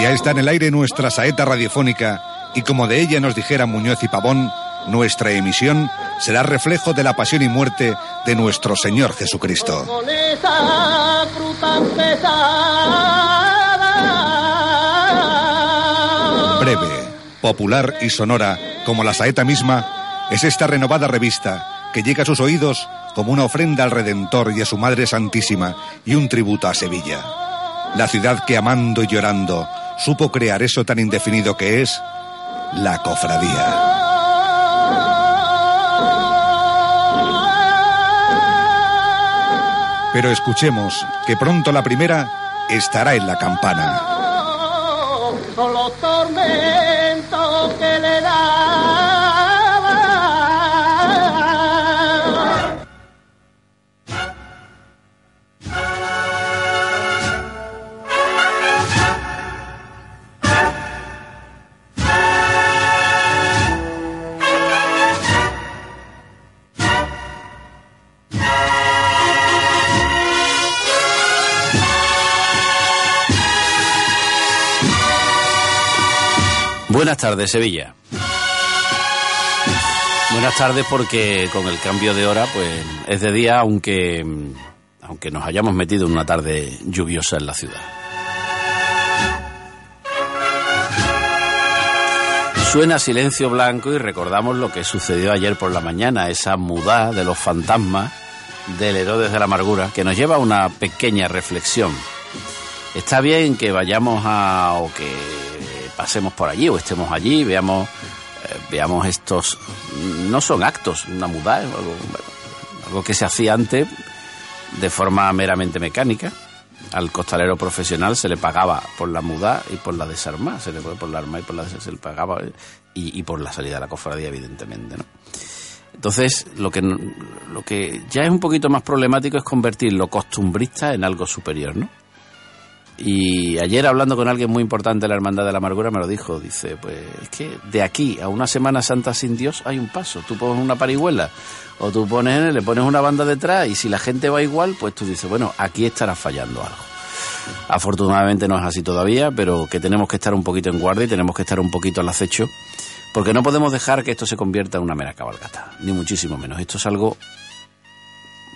Ya está en el aire nuestra saeta radiofónica y como de ella nos dijera Muñoz y Pavón, nuestra emisión será reflejo de la pasión y muerte de nuestro Señor Jesucristo. Breve, popular y sonora, como la saeta misma, es esta renovada revista que llega a sus oídos como una ofrenda al Redentor y a su Madre Santísima y un tributo a Sevilla. La ciudad que amando y llorando supo crear eso tan indefinido que es la cofradía. Pero escuchemos que pronto la primera estará en la campana. Buenas tardes, Sevilla. Buenas tardes porque con el cambio de hora, pues es de día, aunque, aunque nos hayamos metido en una tarde lluviosa en la ciudad. Suena silencio blanco y recordamos lo que sucedió ayer por la mañana, esa mudá de los fantasmas del Herodes de la Amargura, que nos lleva a una pequeña reflexión. Está bien que vayamos a o que pasemos por allí o estemos allí, veamos, eh, veamos estos, no son actos, una mudá, algo, algo que se hacía antes de forma meramente mecánica. Al costalero profesional se le pagaba por la muda y por la desarma, se le por la arma y por la se le pagaba y, y por la salida de la cofradía, evidentemente, ¿no? Entonces, lo que, lo que ya es un poquito más problemático es convertir lo costumbrista en algo superior, ¿no? Y ayer hablando con alguien muy importante de la Hermandad de la Amargura me lo dijo, dice, pues es que de aquí a una Semana Santa sin Dios hay un paso, tú pones una parihuela o tú pones, le pones una banda detrás y si la gente va igual, pues tú dices, bueno, aquí estará fallando algo. Afortunadamente no es así todavía, pero que tenemos que estar un poquito en guardia y tenemos que estar un poquito al acecho, porque no podemos dejar que esto se convierta en una mera cabalgata, ni muchísimo menos. Esto es algo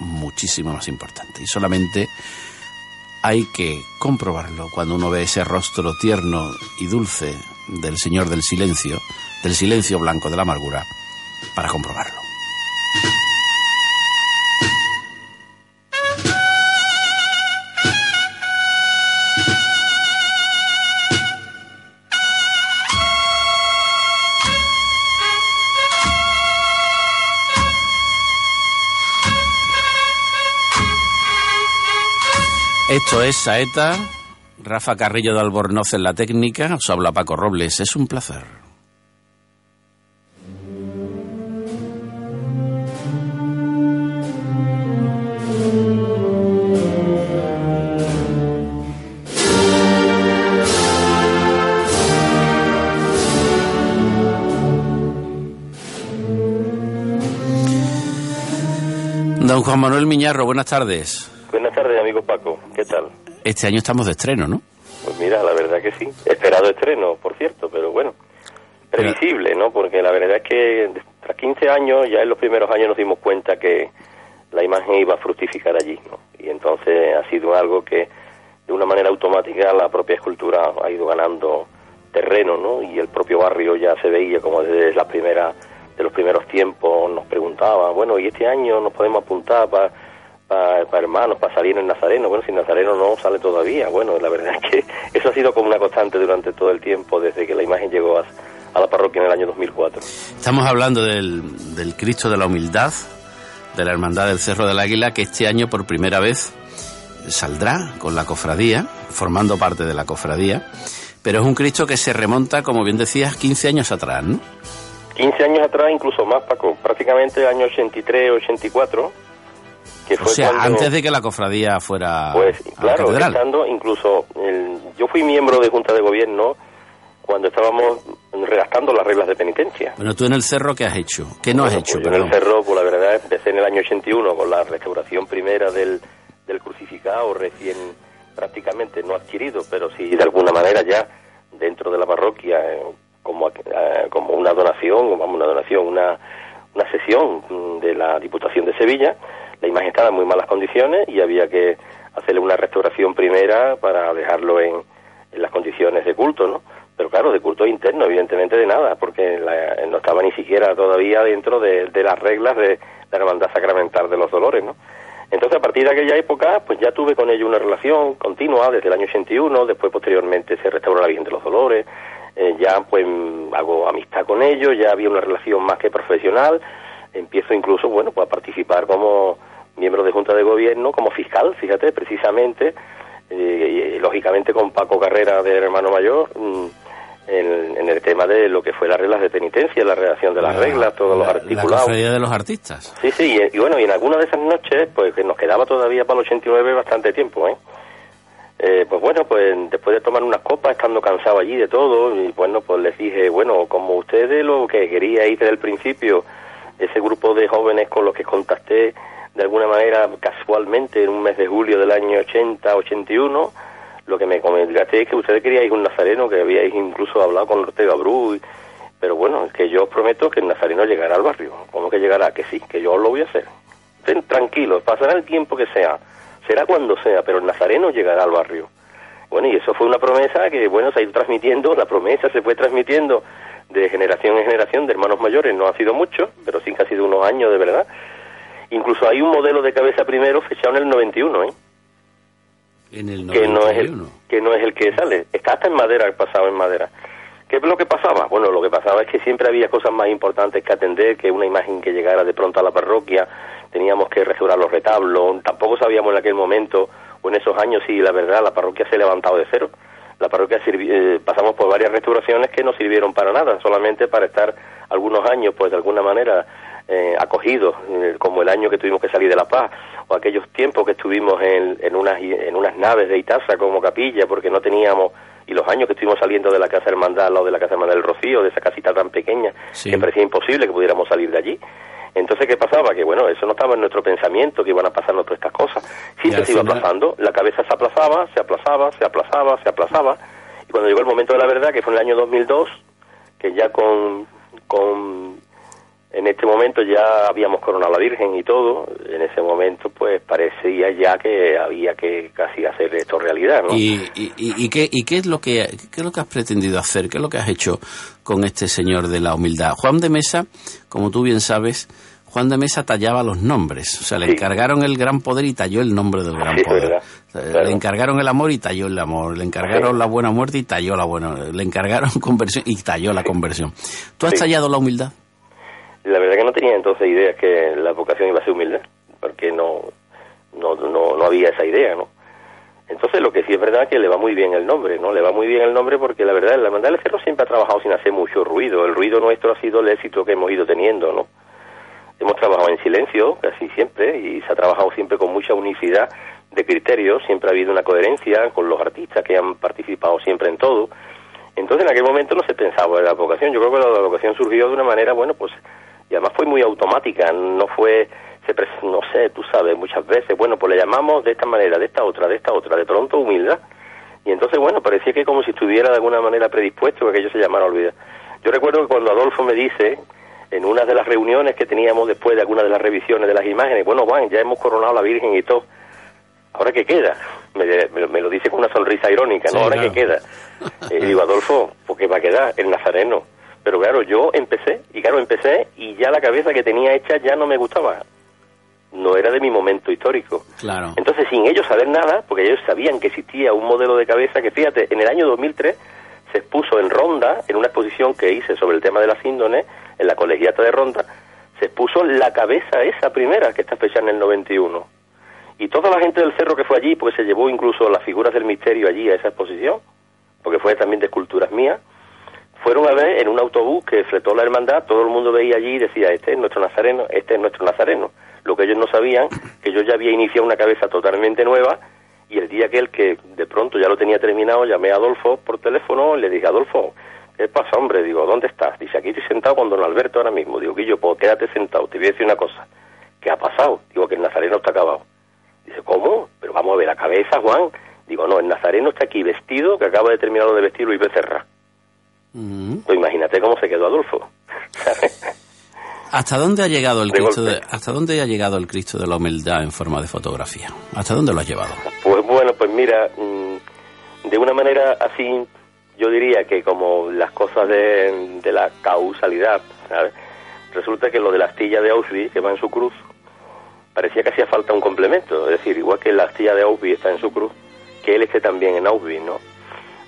muchísimo más importante y solamente hay que comprobarlo cuando uno ve ese rostro tierno y dulce del Señor del Silencio, del silencio blanco de la amargura, para comprobarlo. Esto es Saeta, Rafa Carrillo de Albornoz en la técnica, os habla Paco Robles, es un placer. Don Juan Manuel Miñarro, buenas tardes. Amigo Paco. ¿Qué tal? Este año estamos de estreno, ¿no? Pues mira, la verdad que sí. Esperado estreno, por cierto, pero bueno. Previsible, ¿no? Porque la verdad es que tras 15 años, ya en los primeros años nos dimos cuenta que la imagen iba a fructificar allí, ¿no? Y entonces ha sido algo que de una manera automática la propia escultura ha ido ganando terreno, ¿no? Y el propio barrio ya se veía como desde la primera de los primeros tiempos nos preguntaba, bueno, y este año nos podemos apuntar para para hermanos, para salir en Nazareno. Bueno, si Nazareno no sale todavía. Bueno, la verdad es que eso ha sido como una constante durante todo el tiempo, desde que la imagen llegó a, a la parroquia en el año 2004. Estamos hablando del, del Cristo de la Humildad, de la Hermandad del Cerro del Águila, que este año por primera vez saldrá con la cofradía, formando parte de la cofradía, pero es un Cristo que se remonta, como bien decías, 15 años atrás, ¿no? 15 años atrás, incluso más, Paco, prácticamente el año 83, 84, que fue o sea, cuando- antes de que la cofradía fuera Pues a la claro, estando incluso, el- yo fui miembro de Junta de Gobierno cuando estábamos redactando las reglas de penitencia. Bueno, tú en el cerro, ¿qué has hecho? ¿Qué no has hecho? pues yo en el cerro, pues la verdad, empecé en el año 81 con la restauración primera del, del crucificado, recién prácticamente no adquirido, pero sí de alguna manera ya dentro de la parroquia, eh, como, eh, como una donación, como una donación, una, una sesión de la Diputación de Sevilla. La imagen estaba en muy malas condiciones y había que hacerle una restauración primera para dejarlo en, las condiciones de culto, ¿no? Pero claro, de culto interno, evidentemente de nada, porque la- no estaba ni siquiera todavía dentro de, las reglas de la hermandad sacramental de los dolores, ¿no? Entonces, a partir de aquella época, pues ya tuve con ellos una relación continua desde el año 81, después posteriormente se restauró la Virgen de los Dolores, eh, ya pues hago amistad con ellos, ya había una relación más que profesional, empiezo incluso, bueno, pues a participar como miembro de Junta de Gobierno, como fiscal, fíjate, precisamente, eh, y, lógicamente con Paco Carrera del hermano mayor, mm, en, en el tema de lo que fue las reglas de penitencia, la redacción de las La- reglas, todos los la- La articulados. cofradía de los artistas. Sí, sí, y, y bueno, y en alguna de esas noches, pues que nos quedaba todavía para el 89 bastante tiempo, ¿eh? Eh, pues bueno, pues después de tomar unas copas, estando cansado allí de todo, y bueno, pues les dije, bueno, como ustedes lo que queríais desde el principio, ese grupo de jóvenes con los que contacté de alguna manera casualmente en un mes de julio del año 80, 81, lo que me comentaste es que ustedes queríais un nazareno, que habíais incluso hablado con Ortega Bru, pero bueno, es que yo os prometo que el nazareno llegará al barrio. ¿Cómo que llegará? Que sí, que yo lo voy a hacer. Estén tranquilos, pasará el tiempo que sea, será cuando sea, pero el nazareno llegará al barrio. Bueno, y eso fue una promesa que, bueno, se ha ido transmitiendo, la promesa se fue transmitiendo de generación en generación de hermanos mayores, no ha sido mucho, pero sí que ha sido unos años de verdad. Incluso hay un modelo de cabeza primero fechado en el 91, ¿eh? En el que no es el 91. que no es el que sale. Está hasta en madera pasado en madera. Qué es lo que pasaba bueno lo que pasaba es que siempre había cosas más importantes que atender que una imagen que llegara de pronto a la parroquia. Teníamos que restaurar los retablos. Tampoco sabíamos en aquel momento o en esos años si la verdad la parroquia se ha levantado de cero. La parroquia sirvi- eh, pasamos por varias restauraciones que no sirvieron para nada solamente para estar algunos años pues de alguna manera eh, acogidos, eh, como el año que tuvimos que salir de La Paz, o aquellos tiempos que estuvimos en, en, unas, en unas naves de Itaza como capilla, porque no teníamos, y los años que estuvimos saliendo de la Casa Hermandad, al lado de la Casa Hermandad del Rocío, de esa casita tan pequeña, Sí. que parecía imposible que pudiéramos salir de allí. Entonces, ¿qué pasaba? Que bueno, eso no estaba en nuestro pensamiento, que iban a pasarnos todas estas cosas. Al se iba aplazando, la cabeza se aplazaba, se aplazaba, se aplazaba, se aplazaba, y cuando llegó el momento de la verdad, que fue en el año 2002, que ya con, con en este momento ya habíamos coronado a la Virgen y todo, en ese momento pues parecía ya que había que casi hacer esto realidad, ¿no? ¿Y, y, y- qué, y qué es lo que qué es lo que has pretendido hacer? ¿Qué es lo que has hecho con este señor de la humildad? Juan de Mesa, como tú bien sabes, Juan de Mesa tallaba los nombres. O sea, le Sí. encargaron el gran poder y talló el nombre del gran Sí, poder. verdad, O sea, claro. Le encargaron el amor y talló el amor. Le encargaron Sí. la buena muerte y talló la buena. Le encargaron conversión y talló la conversión. ¿Tú has tallado la humildad? La verdad que no tenía entonces idea que la vocación iba a ser humildad, porque no, no, no, no había esa idea, ¿no? Entonces lo que sí es verdad que le va muy bien el nombre, ¿no? Le va muy bien el nombre porque la verdad, la hermandad del cerro siempre ha trabajado sin hacer mucho ruido. El ruido nuestro ha sido el éxito que hemos ido teniendo, ¿no? Hemos trabajado en silencio, casi siempre, y se ha trabajado siempre con mucha unicidad de criterios, siempre ha habido una coherencia con los artistas que han participado siempre en todo. Entonces en aquel momento no se pensaba en la vocación, yo creo que la vocación surgió de una manera, bueno, pues, y además fue muy automática, no fue, se pres- no sé, tú sabes, muchas veces, bueno, pues le llamamos de esta manera, de esta otra, de esta otra, de pronto humildad. Y entonces, bueno, parecía que como si estuviera de alguna manera predispuesto a que aquello se llamara olvidar. Yo recuerdo que cuando Adolfo me dice, en una de las reuniones que teníamos después de alguna de las revisiones de las imágenes, bueno, Juan, ya hemos coronado a la Virgen y todo. ¿ahora qué queda? Me, me- me lo dice con una sonrisa irónica, ¿no? Sí, ¿Ahora claro. qué queda? Y digo, Adolfo, ¿por qué va a quedar? El nazareno. Pero claro, yo empecé, y claro, empecé, y ya la cabeza que tenía hecha ya no me gustaba. No era de mi momento histórico. Claro. Entonces, sin ellos saber nada, porque ellos sabían que existía un modelo de cabeza que, fíjate, en el año 2003 se expuso en Ronda, en una exposición que hice sobre el tema de las índones, en la colegiata de Ronda, se expuso la cabeza esa primera, que está fechada en el 91. Y toda la gente del cerro que fue allí, porque se llevó incluso las figuras del misterio allí a esa exposición, porque fue también de esculturas mías, fueron a ver en un autobús que fletó la hermandad, todo el mundo veía allí y decía, este es nuestro nazareno, este es nuestro nazareno. Lo que ellos no sabían, que yo ya había iniciado una cabeza totalmente nueva y el día aquel que de pronto ya lo tenía terminado, llamé a Adolfo por teléfono y le dije, Adolfo, ¿qué pasa, hombre? Digo, ¿dónde estás? Dice, aquí estoy sentado con don Alberto ahora mismo. Digo, Guillo, pues quédate sentado, te voy a decir una cosa. ¿Qué ha pasado? Digo, que el nazareno está acabado. Dice, ¿cómo? Pero vamos a ver la cabeza, Juan. Digo, no, el nazareno está aquí vestido, que acaba de terminar de vestirlo y becerra. Pues imagínate cómo se quedó Adolfo. ¿Hasta dónde ha llegado el De Cristo de, hasta dónde ha llegado el Cristo de la humildad en forma de fotografía? ¿Hasta dónde lo ha llevado? Pues bueno, pues mira, mm, de una manera así, yo diría que como las cosas de, de la causalidad, ¿sabes? Resulta que lo de la astilla de Auschwitz, que va en su cruz, parecía que hacía falta un complemento. Es decir, igual que la astilla de Auschwitz está en su cruz, que él esté también en Auschwitz, ¿no?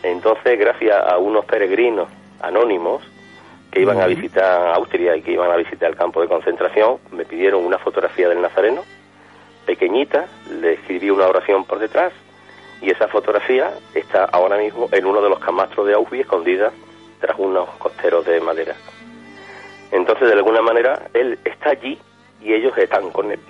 Entonces, gracias a unos peregrinos anónimos que iban a visitar Austria y que iban a visitar el campo de concentración, me pidieron una fotografía del Nazareno, pequeñita, le escribí una oración por detrás y esa fotografía está ahora mismo en uno de los camastros de Auschwitz escondida tras unos costeros de madera. Entonces, de alguna manera, él está allí y ellos están con él.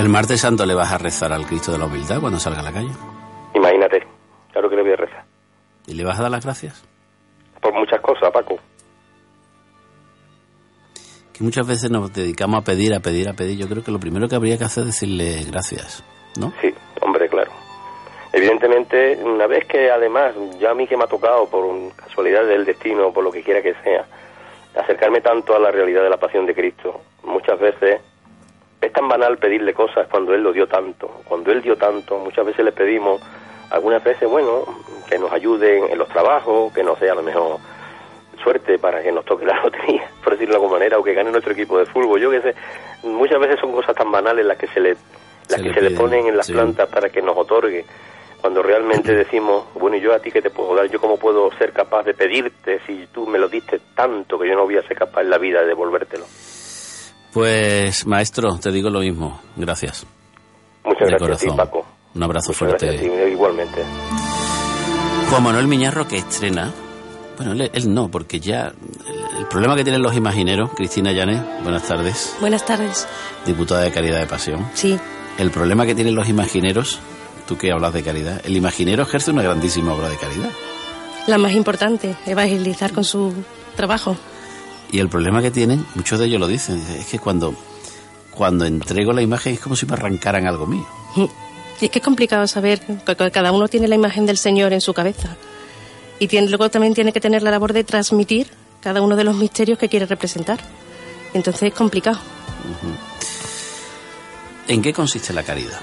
¿El martes santo le vas a rezar al Cristo de la humildad cuando salga a la calle? Imagínate, claro que le voy a rezar. ¿Y le vas a dar las gracias? Por muchas cosas, Paco. Que muchas veces nos dedicamos a pedir, a pedir, a pedir. Yo creo que lo primero que habría que hacer es decirle gracias, ¿no? Sí, hombre, claro. Evidentemente, una vez que además, ya a mí que me ha tocado por un- casualidad del destino, por lo que quiera que sea, acercarme tanto a la realidad de la pasión de Cristo, muchas veces es tan banal pedirle cosas cuando Él lo dio tanto. Cuando Él dio tanto, muchas veces le pedimos, algunas veces, bueno, que nos ayuden en los trabajos, que nos dé a lo mejor suerte para que nos toque la lotería, por decirlo de alguna manera, o que gane nuestro equipo de fútbol. Yo qué sé, muchas veces son cosas tan banales las que se le, las Se que le se le ponen en las sí. plantas para que nos otorgue. Cuando realmente decimos, bueno, ¿y yo a ti qué te puedo dar? ¿Yo cómo puedo ser capaz de pedirte si tú me lo diste tanto que yo no voy a ser capaz en la vida de devolvértelo? Pues, maestro, te digo lo mismo. Gracias. Muchas de gracias a ti, corazón. Paco. Un abrazo Muchas fuerte. ti, igualmente. Juan Manuel Miñarro que estrena. Bueno, él, él no, porque ya el, el problema que tienen los imagineros, Cristina Llanes, buenas tardes, Buenas tardes. diputada de Caridad de Pasión. Sí, El problema que tienen los imagineros, tú que hablas de caridad, el imaginero ejerce una grandísima obra de caridad. la más importante, evangelizar con su trabajo. Y el problema que tienen, muchos de ellos lo dicen, es que cuando, cuando entrego la imagen es como si me arrancaran algo mío. Y es que es complicado saber cada uno tiene la imagen del Señor en su cabeza. Y tiene, luego también tiene que tener la labor de transmitir cada uno de los misterios que quiere representar. Entonces es complicado. ¿En qué consiste la caridad?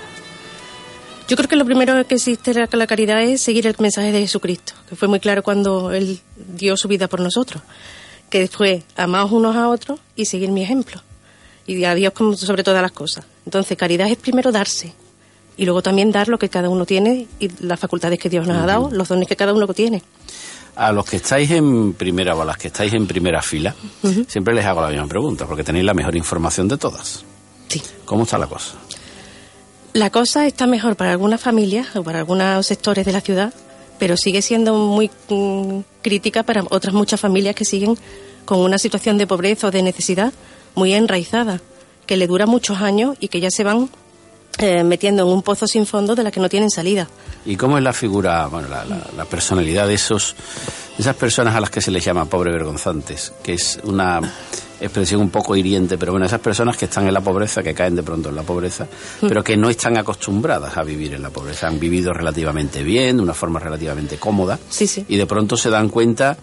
Yo creo que lo primero que existe la, la caridad es seguir el mensaje de Jesucristo, que fue muy claro cuando Él dio su vida por nosotros, que fue amaos unos a otros y seguir mi ejemplo, y a Dios como sobre todas las cosas. Entonces, caridad es primero darse, y luego también dar lo que cada uno tiene y las facultades que Dios nos ha dado, los dones que cada uno tiene. A los que estáis en primera o a las que estáis en primera fila, siempre les hago la misma pregunta, porque tenéis la mejor información de todas. Sí. ¿Cómo está la cosa? La cosa está mejor para algunas familias o para algunos sectores de la ciudad, pero sigue siendo muy mm, crítica para otras muchas familias que siguen con una situación de pobreza o de necesidad muy enraizada, que le dura muchos años y que ya se van eh, metiendo en un pozo sin fondo de la que no tienen salida. ¿Y cómo es la figura, bueno, la, la- personalidad de esos, esas personas a las que se les llama pobre vergonzantes? Que es una, expresión un poco hiriente, pero bueno, esas personas que están en la pobreza, que caen de pronto en la pobreza, Mm. pero que no están acostumbradas a vivir en la pobreza, han vivido relativamente bien, de una forma relativamente cómoda, Sí, sí. y de pronto se dan cuenta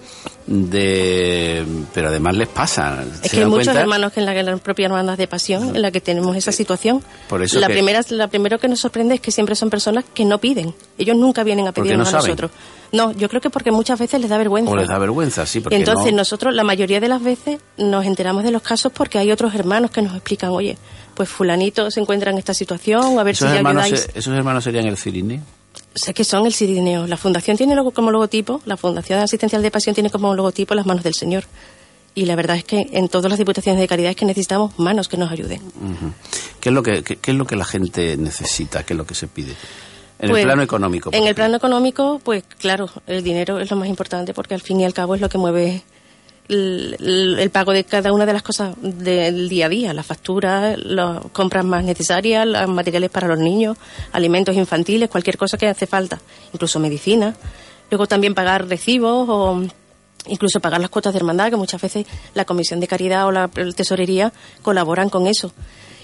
de... pero además les pasa. Es que hay muchos cuenta- hermanos que en la, la propia hermandad de pasión en la que tenemos esa situación. Por eso la que- primera, la primero que nos sorprende es que siempre son personas que no piden. Ellos nunca vienen a pedirnos no a nosotros. No, yo creo que porque muchas veces les da vergüenza. O les da vergüenza, sí, porque entonces no- nosotros la mayoría de las veces nos enteramos de los casos porque hay otros hermanos que nos explican, oye, pues fulanito se encuentra en esta situación, a ver esos, si hermanos, ayudáis. esos hermanos serían el cirineo. Sé que son el Cirineo. La fundación tiene como logotipo, la Fundación Asistencial de Pasión tiene como logotipo las manos del Señor. Y la verdad es que en todas las diputaciones de caridad es que necesitamos manos que nos ayuden. ¿Qué, es lo que, qué, qué es lo que la gente necesita? ¿Qué es lo que se pide? En Pues, el plano económico. En el plano económico, pues claro, el dinero es lo más importante porque al fin y al cabo es lo que mueve el, pago de cada una de las cosas del día a día, las facturas, las compras más necesarias, los materiales para los niños, alimentos infantiles, cualquier cosa que hace falta, incluso medicina. Luego también pagar recibos o incluso pagar las cuotas de hermandad, que muchas veces la Comisión de Caridad o la Tesorería colaboran con eso.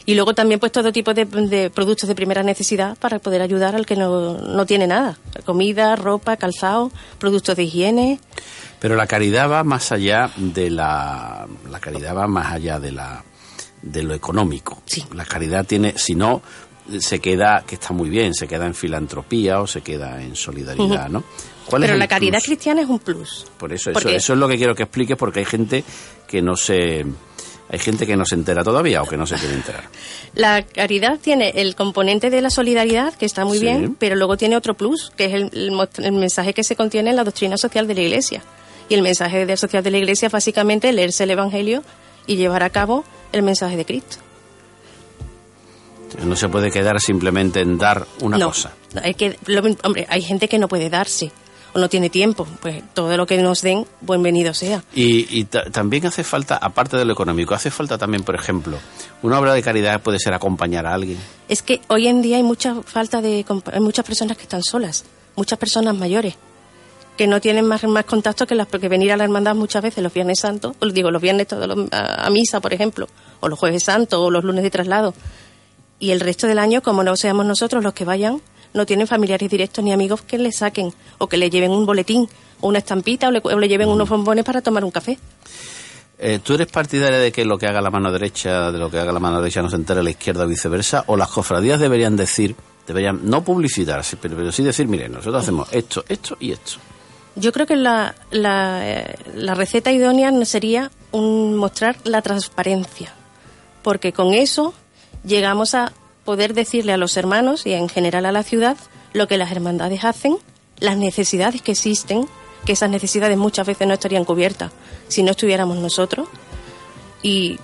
Y luego también pues todo tipo de, de productos de primera necesidad para poder ayudar al que no, no tiene nada. Comida, ropa, calzado, productos de higiene. Pero la caridad va más allá de la... La caridad va más allá de la de lo económico. Sí. La caridad tiene... Si no, se queda... Que está muy bien, se queda en filantropía o se queda en solidaridad, ¿no? ¿Cuál es Pero la caridad plus? cristiana es un plus. Por eso, eso, eso es lo que quiero que expliques porque hay gente que no se... Hay gente que no se entera todavía o que no se quiere enterar. La caridad tiene el componente de la solidaridad, que está muy Sí. bien, pero luego tiene otro plus, que es el, el mensaje que se contiene en la doctrina social de la Iglesia. Y el mensaje de social de la Iglesia es básicamente leerse el Evangelio y llevar a cabo el mensaje de Cristo. No se puede quedar simplemente en dar una no, cosa. Hay que, lo- hombre, hay gente que no puede darse o no tiene tiempo. Pues todo lo que nos den, bienvenido sea. Y, y ta- también hace falta, aparte de lo económico, hace falta también, por ejemplo, una obra de caridad puede ser acompañar a alguien. Es que hoy en día hay mucha falta de hay muchas personas que están solas, muchas personas mayores que no tienen más, más contacto que las porque venir a la hermandad muchas veces los viernes santos, digo los viernes todos los- a, a misa, por ejemplo, o los jueves santos o los lunes de traslado. Y el resto del año, como no seamos nosotros los que vayan, no tienen familiares directos ni amigos que le saquen o que le lleven un boletín o una estampita o le, o le lleven unos bombones para tomar un café. Eh, ¿Tú eres partidaria de que lo que haga la mano derecha, de lo que haga la mano derecha no se entere la izquierda o viceversa? ¿O las cofradías deberían decir, deberían no publicitarse, pero, pero sí decir, mire, nosotros hacemos esto, esto y esto? Yo creo que la, la, eh, la receta idónea sería un, mostrar la transparencia, porque con eso llegamos a poder decirle a los hermanos y en general a la ciudad lo que las hermandades hacen, las necesidades que existen, que esas necesidades muchas veces no estarían cubiertas si no estuviéramos nosotros, y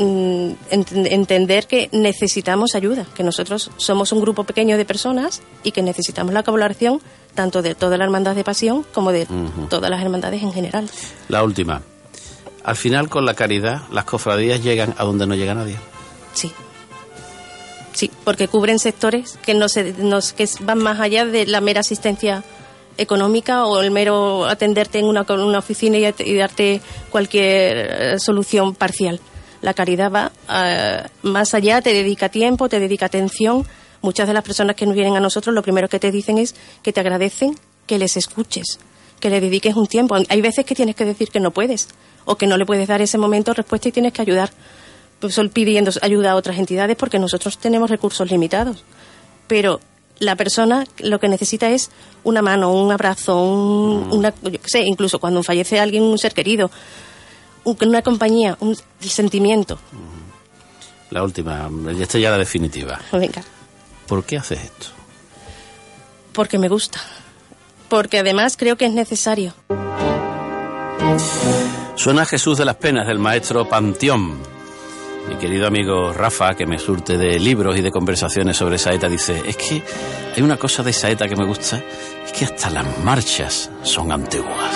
mm, ent- entender que necesitamos ayuda, que nosotros somos un grupo pequeño de personas y que necesitamos la colaboración tanto de toda la hermandad de pasión como de todas las hermandades en general. La última. Al final, con la caridad, las cofradías llegan a donde no llega nadie. Sí. Sí, porque cubren sectores que no se no- que van más allá de la mera asistencia económica o el mero atenderte en una, una oficina y darte cualquier eh, solución parcial. La caridad va eh, más allá, te dedica tiempo, te dedica atención. Muchas de las personas que nos vienen a nosotros lo primero que te dicen es que te agradecen que les escuches, que le dediques un tiempo. Hay veces que tienes que decir que no puedes o que no le puedes dar ese momento respuesta y tienes que ayudar pues, pidiendo ayuda a otras entidades porque nosotros tenemos recursos limitados. Pero la persona lo que necesita es una mano, un abrazo, un- una, yo qué sé, incluso cuando fallece alguien, un ser querido, una compañía, un sentimiento. La última, esta ya la definitiva. Venga, ¿Por qué haces esto? porque me gusta. Porque además creo que es necesario. Suena Jesús de las Penas del maestro Panteón. Mi querido amigo Rafa, que me surte de libros y de conversaciones sobre Saeta, dice, es que hay una cosa de Saeta que me gusta, es que hasta las marchas son antiguas.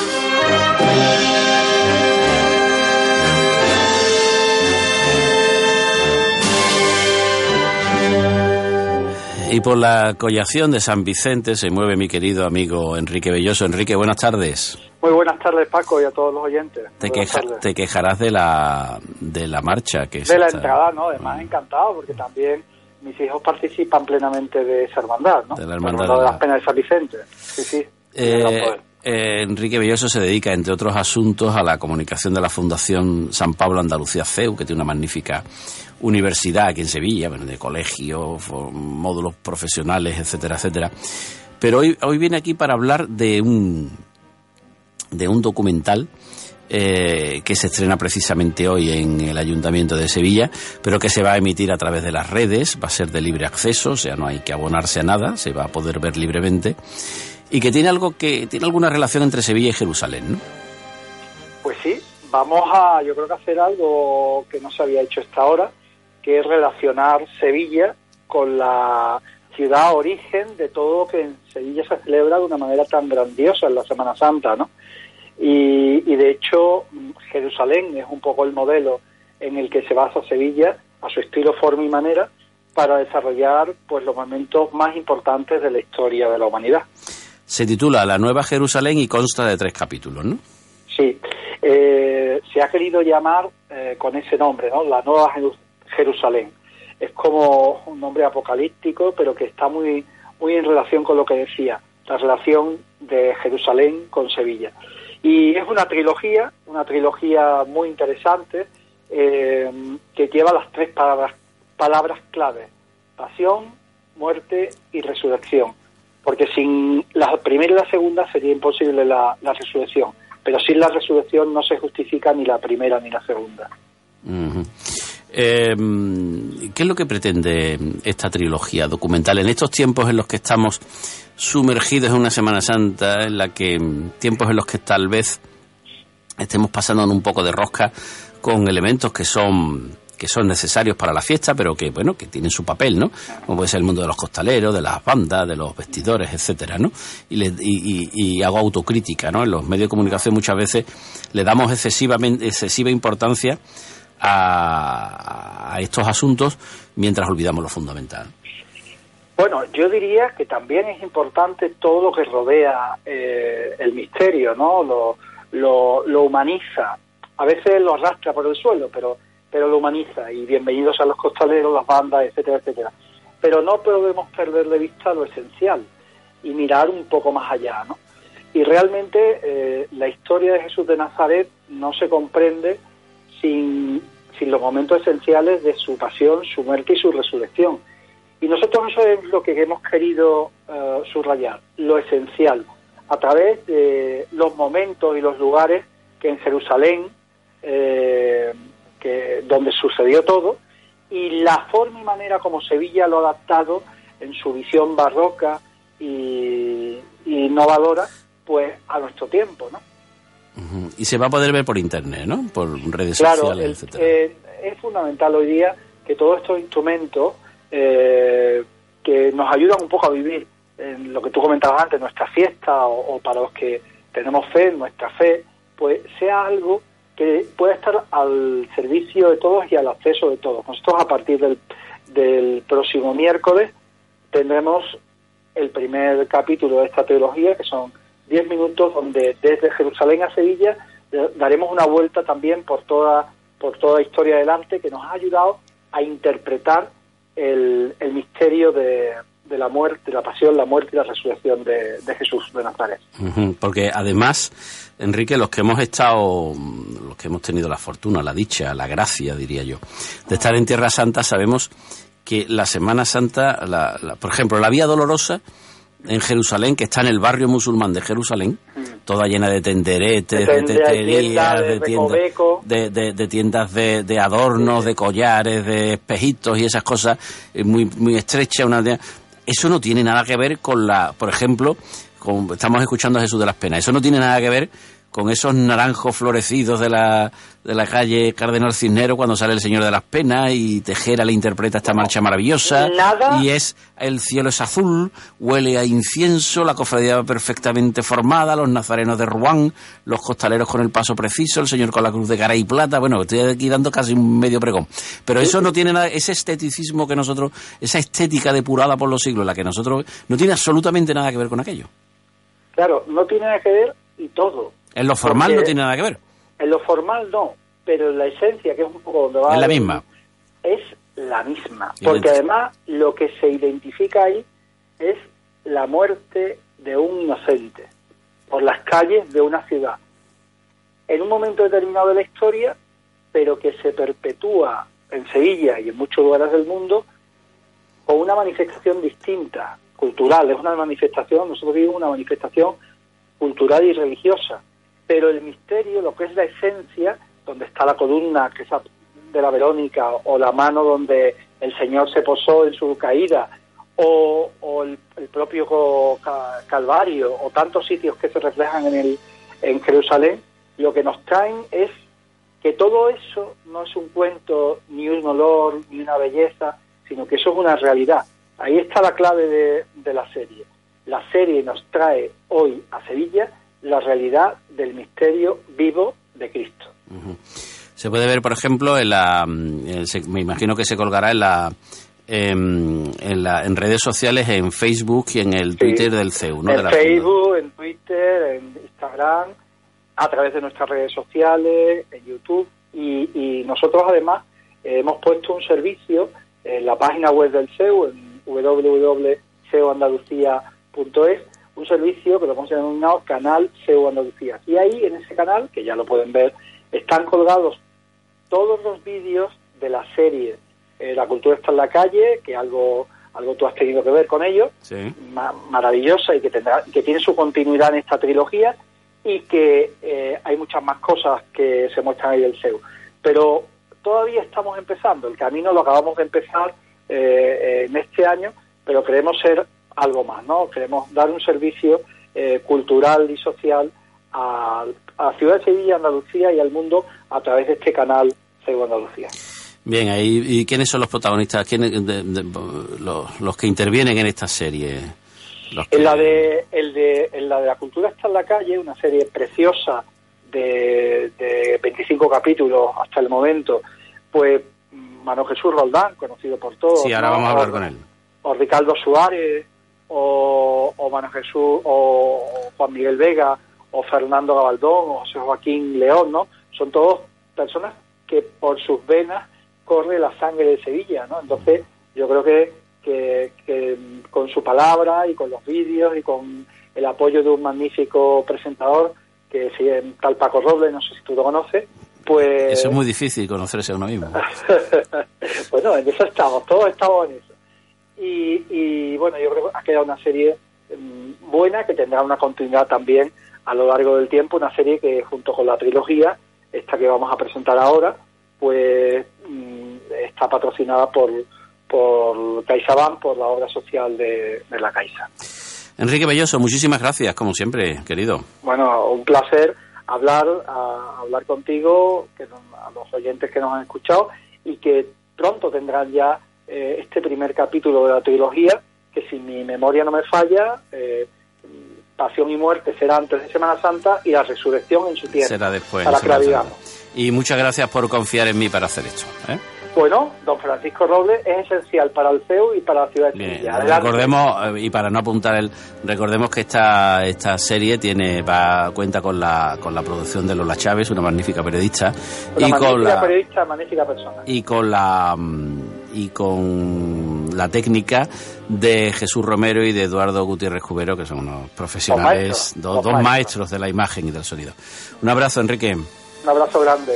Y por la collación de San Vicente se mueve mi querido amigo Enrique Belloso. Enrique, buenas tardes. Muy buenas tardes, Paco, y a todos los oyentes. Te, queja- te quejarás de la, de la marcha que de se la entrada, ¿no? Además, encantado, porque también mis hijos participan plenamente de esa hermandad, ¿no? De la hermandad de de las la- penas de San Vicente. Sí, sí. Eh. Eh, Enrique Belloso se dedica, entre otros asuntos, a la comunicación de la Fundación San Pablo Andalucía CEU, que tiene una magnífica universidad aquí en Sevilla, bueno, de colegios, módulos profesionales, etcétera, etcétera. Pero hoy, hoy viene aquí para hablar de un, de un documental eh, que se estrena precisamente hoy en el Ayuntamiento de Sevilla, pero que se va a emitir a través de las redes, va a ser de libre acceso, o sea, no hay que abonarse a nada, se va a poder ver libremente, y que tiene algo que tiene alguna relación entre Sevilla y Jerusalén, ¿no? Pues sí, vamos a, yo creo que hacer algo que no se había hecho hasta ahora, que es relacionar Sevilla con la ciudad origen de todo lo que en Sevilla se celebra de una manera tan grandiosa en la Semana Santa, ¿no? Y, y de hecho, Jerusalén es un poco el modelo en el que se basa Sevilla, a su estilo, forma y manera, para desarrollar pues los momentos más importantes de la historia de la humanidad. Se titula La Nueva Jerusalén y consta de tres capítulos, ¿no? Sí, eh, se ha querido llamar eh, con ese nombre, ¿no? La Nueva Jeru- Jerusalén. Es como un nombre apocalíptico, pero que está muy, muy en relación con lo que decía, la relación de Jerusalén con Sevilla. Y es una trilogía, una trilogía muy interesante, eh, que lleva las tres palabras, palabras clave, pasión, muerte y resurrección. Porque sin la primera y la segunda sería imposible la, la resurrección. Pero sin la resurrección no se justifica ni la primera ni la segunda. Ujú. Eh, ¿Qué es lo que pretende esta trilogía documental en estos tiempos en los que estamos sumergidos en una Semana Santa, en la que tiempos en los que tal vez estemos pasando en un poco de rosca con elementos que son que son necesarios para la fiesta, pero que bueno, que tienen su papel, ¿no? Como puede ser el mundo de los costaleros, de las bandas, de los vestidores, etcétera, ¿no? Y, le- y- y- y hago autocrítica, ¿no? En los medios de comunicación muchas veces le damos excesivamente excesiva importancia a, a estos asuntos mientras olvidamos lo fundamental. Bueno, yo diría que también es importante todo lo que rodea eh, el misterio, ¿no? Lo, lo, lo humaniza. A veces lo arrastra por el suelo, pero, pero lo humaniza. Y bienvenidos a los costaleros, las bandas, etcétera, etcétera. Pero no podemos perder de vista lo esencial y mirar un poco más allá, ¿no? Y realmente eh, la historia de Jesús de Nazaret no se comprende sin, sin los momentos esenciales de su pasión, su muerte y su resurrección. Y nosotros eso es lo que hemos querido eh, subrayar, lo esencial, a través de los momentos y los lugares que en Jerusalén, eh, que, donde sucedió todo, y la forma y manera como Sevilla lo ha adaptado en su visión barroca y, y innovadora, pues a nuestro tiempo, ¿no? Y se va a poder ver por internet, ¿no? Por redes Claro, sociales, el- etcétera. eh, es fundamental hoy día que todos estos instrumentos eh, que nos ayudan un poco a vivir en lo que tú comentabas antes, nuestra fiesta o, o para los que tenemos fe, nuestra fe, pues sea algo que pueda estar al servicio de todos y al acceso de todos. Nosotros a partir del, del próximo miércoles tendremos el primer capítulo de esta teología, que son 10 minutos donde desde Jerusalén a Sevilla daremos una vuelta también por toda, por toda historia del arte que nos ha ayudado a interpretar el, el misterio de, de la muerte, la pasión, la muerte y la resurrección de, de Jesús de Nazaret. Porque además, Enrique, los que hemos estado, mm, los que hemos tenido la fortuna, la dicha, la gracia, diría yo, de estar en Tierra Santa, sabemos que la Semana Santa, la- la- por ejemplo, la Vía Dolorosa en Jerusalén, que está en el barrio musulmán de Jerusalén, toda llena de tenderetes, De teterías, de tiendas, de, de- de tiendas de, de adornos, de collares, de espejitos y esas cosas eh, muy, muy estrechas. Una. Eso no tiene nada que ver con la, por ejemplo, con- estamos escuchando a Jesús de las Penas, eso no tiene nada que ver con esos naranjos florecidos de la, de la calle Cardenal Cisnero cuando sale el Señor de las Penas y Tejera le interpreta esta marcha maravillosa. Nada. Y es, el cielo es azul, huele a incienso, la cofradía perfectamente formada, los nazarenos de Rouen, los costaleros con el paso preciso, el Señor con la cruz de cara y plata. Bueno, estoy aquí dando casi un medio pregón. Pero eso no tiene nada, ese esteticismo que nosotros, esa estética depurada por los siglos, la que nosotros, no tiene absolutamente nada que ver con aquello. Claro, no tiene nada que ver y todo. En lo formal Porque no tiene nada que ver. En lo formal no, pero en la esencia, que es un poco donde va... Es la misma. Es la misma. Porque además lo que se identifica ahí es la muerte de un inocente por las calles de una ciudad. En un momento determinado de la historia, pero que se perpetúa en Sevilla y en muchos lugares del mundo con una manifestación distinta, cultural. Es una manifestación, nosotros vivimos una manifestación cultural y religiosa. Pero el misterio, lo que es la esencia, donde está la columna que es de la Verónica, o la mano donde el Señor se posó en su caída, o, el, el propio Calvario, o tantos sitios que se reflejan en, el, en Jerusalén, lo que nos traen es que todo eso no es un cuento, ni un olor, ni una belleza, sino que eso es una realidad. Ahí está la clave de, de la serie. La serie nos trae hoy a Sevilla la realidad del misterio vivo de Cristo. Se puede ver, por ejemplo, en la, mm, en- se- me imagino que se colgará en la, em, en, la, en redes sociales, en Facebook y en el Twitter del CEU, ¿no? De en la Facebook, en Twitter, en Instagram, a través de nuestras redes sociales, en YouTube. Y, y nosotros además eh, hemos puesto un servicio en la página web del CEU, en www.ceuandalucía.es, un servicio que lo hemos denominado Canal CEU Andalucía. Y ahí, en ese canal, que ya lo pueden ver, están colgados todos los vídeos de la serie eh, La cultura está en la calle, que algo, algo tú has tenido que ver con ello, Sí. ma- maravillosa y que tendrá que tiene su continuidad en esta trilogía y que eh, hay muchas más cosas que se muestran ahí del SEU. Pero todavía estamos empezando, el camino lo acabamos de empezar eh, eh, en este año, pero queremos ser algo más, ¿no? Queremos dar un servicio eh, cultural y social a, a ciudad de Sevilla, Andalucía y al mundo a través de este canal SEU Andalucía. Bien, ahí, ¿y quiénes son los protagonistas? ¿Quiénes, de- de- los, los que intervienen en esta serie? Los que- En la de, el de, en la de la cultura está en la calle, una serie preciosa de, de 25 capítulos hasta el momento, pues Mano Jesús Roldán, conocido por todos. Sí, ahora ¿no? vamos a hablar con él. O Ricardo Suárez, o, o Mano Jesús, o, Juan Miguel Vega, o Fernando Gabaldón, o José Joaquín León, ¿no? Son todos personas que por sus venas corre la sangre de Sevilla, ¿no? Entonces, yo creo que, que, que con su palabra y con los vídeos y con el apoyo de un magnífico presentador que se llama tal Paco Robles, no sé si tú lo conoces, pues... Eso es muy difícil conocerse a uno mismo. bueno, en eso estamos, todos estamos en eso. Y, y, bueno, yo creo que ha quedado una serie mm, buena que tendrá una continuidad también a lo largo del tiempo, una serie que junto con la trilogía, esta que vamos a presentar ahora, pues mm, está patrocinada por, por CaixaBank, por la obra social de, de la Caixa. Enrique Belloso, muchísimas gracias, como siempre, querido. Bueno, un placer hablar a, hablar contigo, que a los oyentes que nos han escuchado y que pronto tendrán ya eh, este primer capítulo de la trilogía, que si mi memoria no me falla, eh, Pasión y Muerte será antes de Semana Santa y la Resurrección en su tierra. Será después. Para que. Santa. Y muchas gracias por confiar en mí para hacer esto. ¿eh? Bueno, don Francisco Robles es esencial para el CEU y para la ciudad de Sevilla. Recordemos, eh, y para no apuntar el, recordemos que esta, esta serie tiene, va, cuenta con la, con la producción de Lola Chávez, una magnífica periodista, Una y con la, periodista, magnífica persona. y con la, mm, y con la técnica de Jesús Romero y de Eduardo Gutiérrez Cubero, que son unos profesionales, maestros, dos, dos dos maestros. maestros de la imagen y del sonido. Un abrazo, Enrique. Un abrazo grande.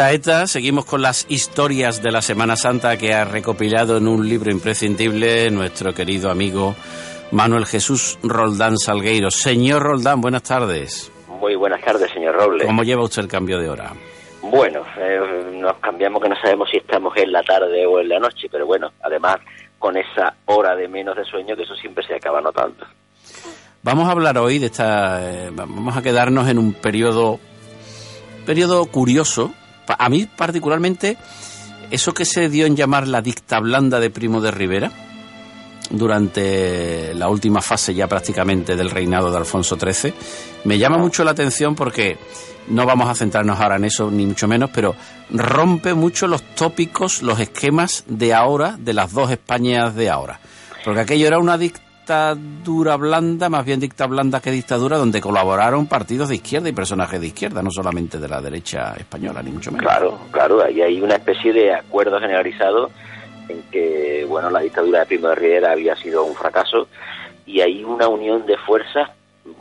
Saeta seguimos con las historias de la Semana Santa que ha recopilado en un libro imprescindible nuestro querido amigo Manuel Jesús Roldán Salgueiro. Señor Roldán, buenas tardes. Muy buenas tardes, señor Robles. ¿Cómo lleva usted el cambio de hora? Bueno, eh, nos cambiamos que no sabemos si estamos en la tarde o en la noche, pero bueno, además con esa hora de menos de sueño que eso siempre se acaba notando. Vamos a hablar hoy de esta, eh, vamos a quedarnos en un periodo, periodo curioso. A mí particularmente, eso que se dio en llamar la dicta blanda de Primo de Rivera, durante la última fase ya prácticamente del reinado de Alfonso XIII. Me llama mucho la atención porque no vamos a centrarnos ahora en eso, ni mucho menos, pero rompe mucho los tópicos, los esquemas de ahora, de las dos Españas de ahora. Porque aquello era una dictadura blanda, más bien dicta blanda que dictadura, donde colaboraron partidos de izquierda y personajes de izquierda, no solamente de la derecha española, ni mucho menos. Claro, claro, ahí hay una especie de acuerdo generalizado en que bueno la dictadura de Primo de Rivera había sido un fracaso y hay una unión de fuerzas,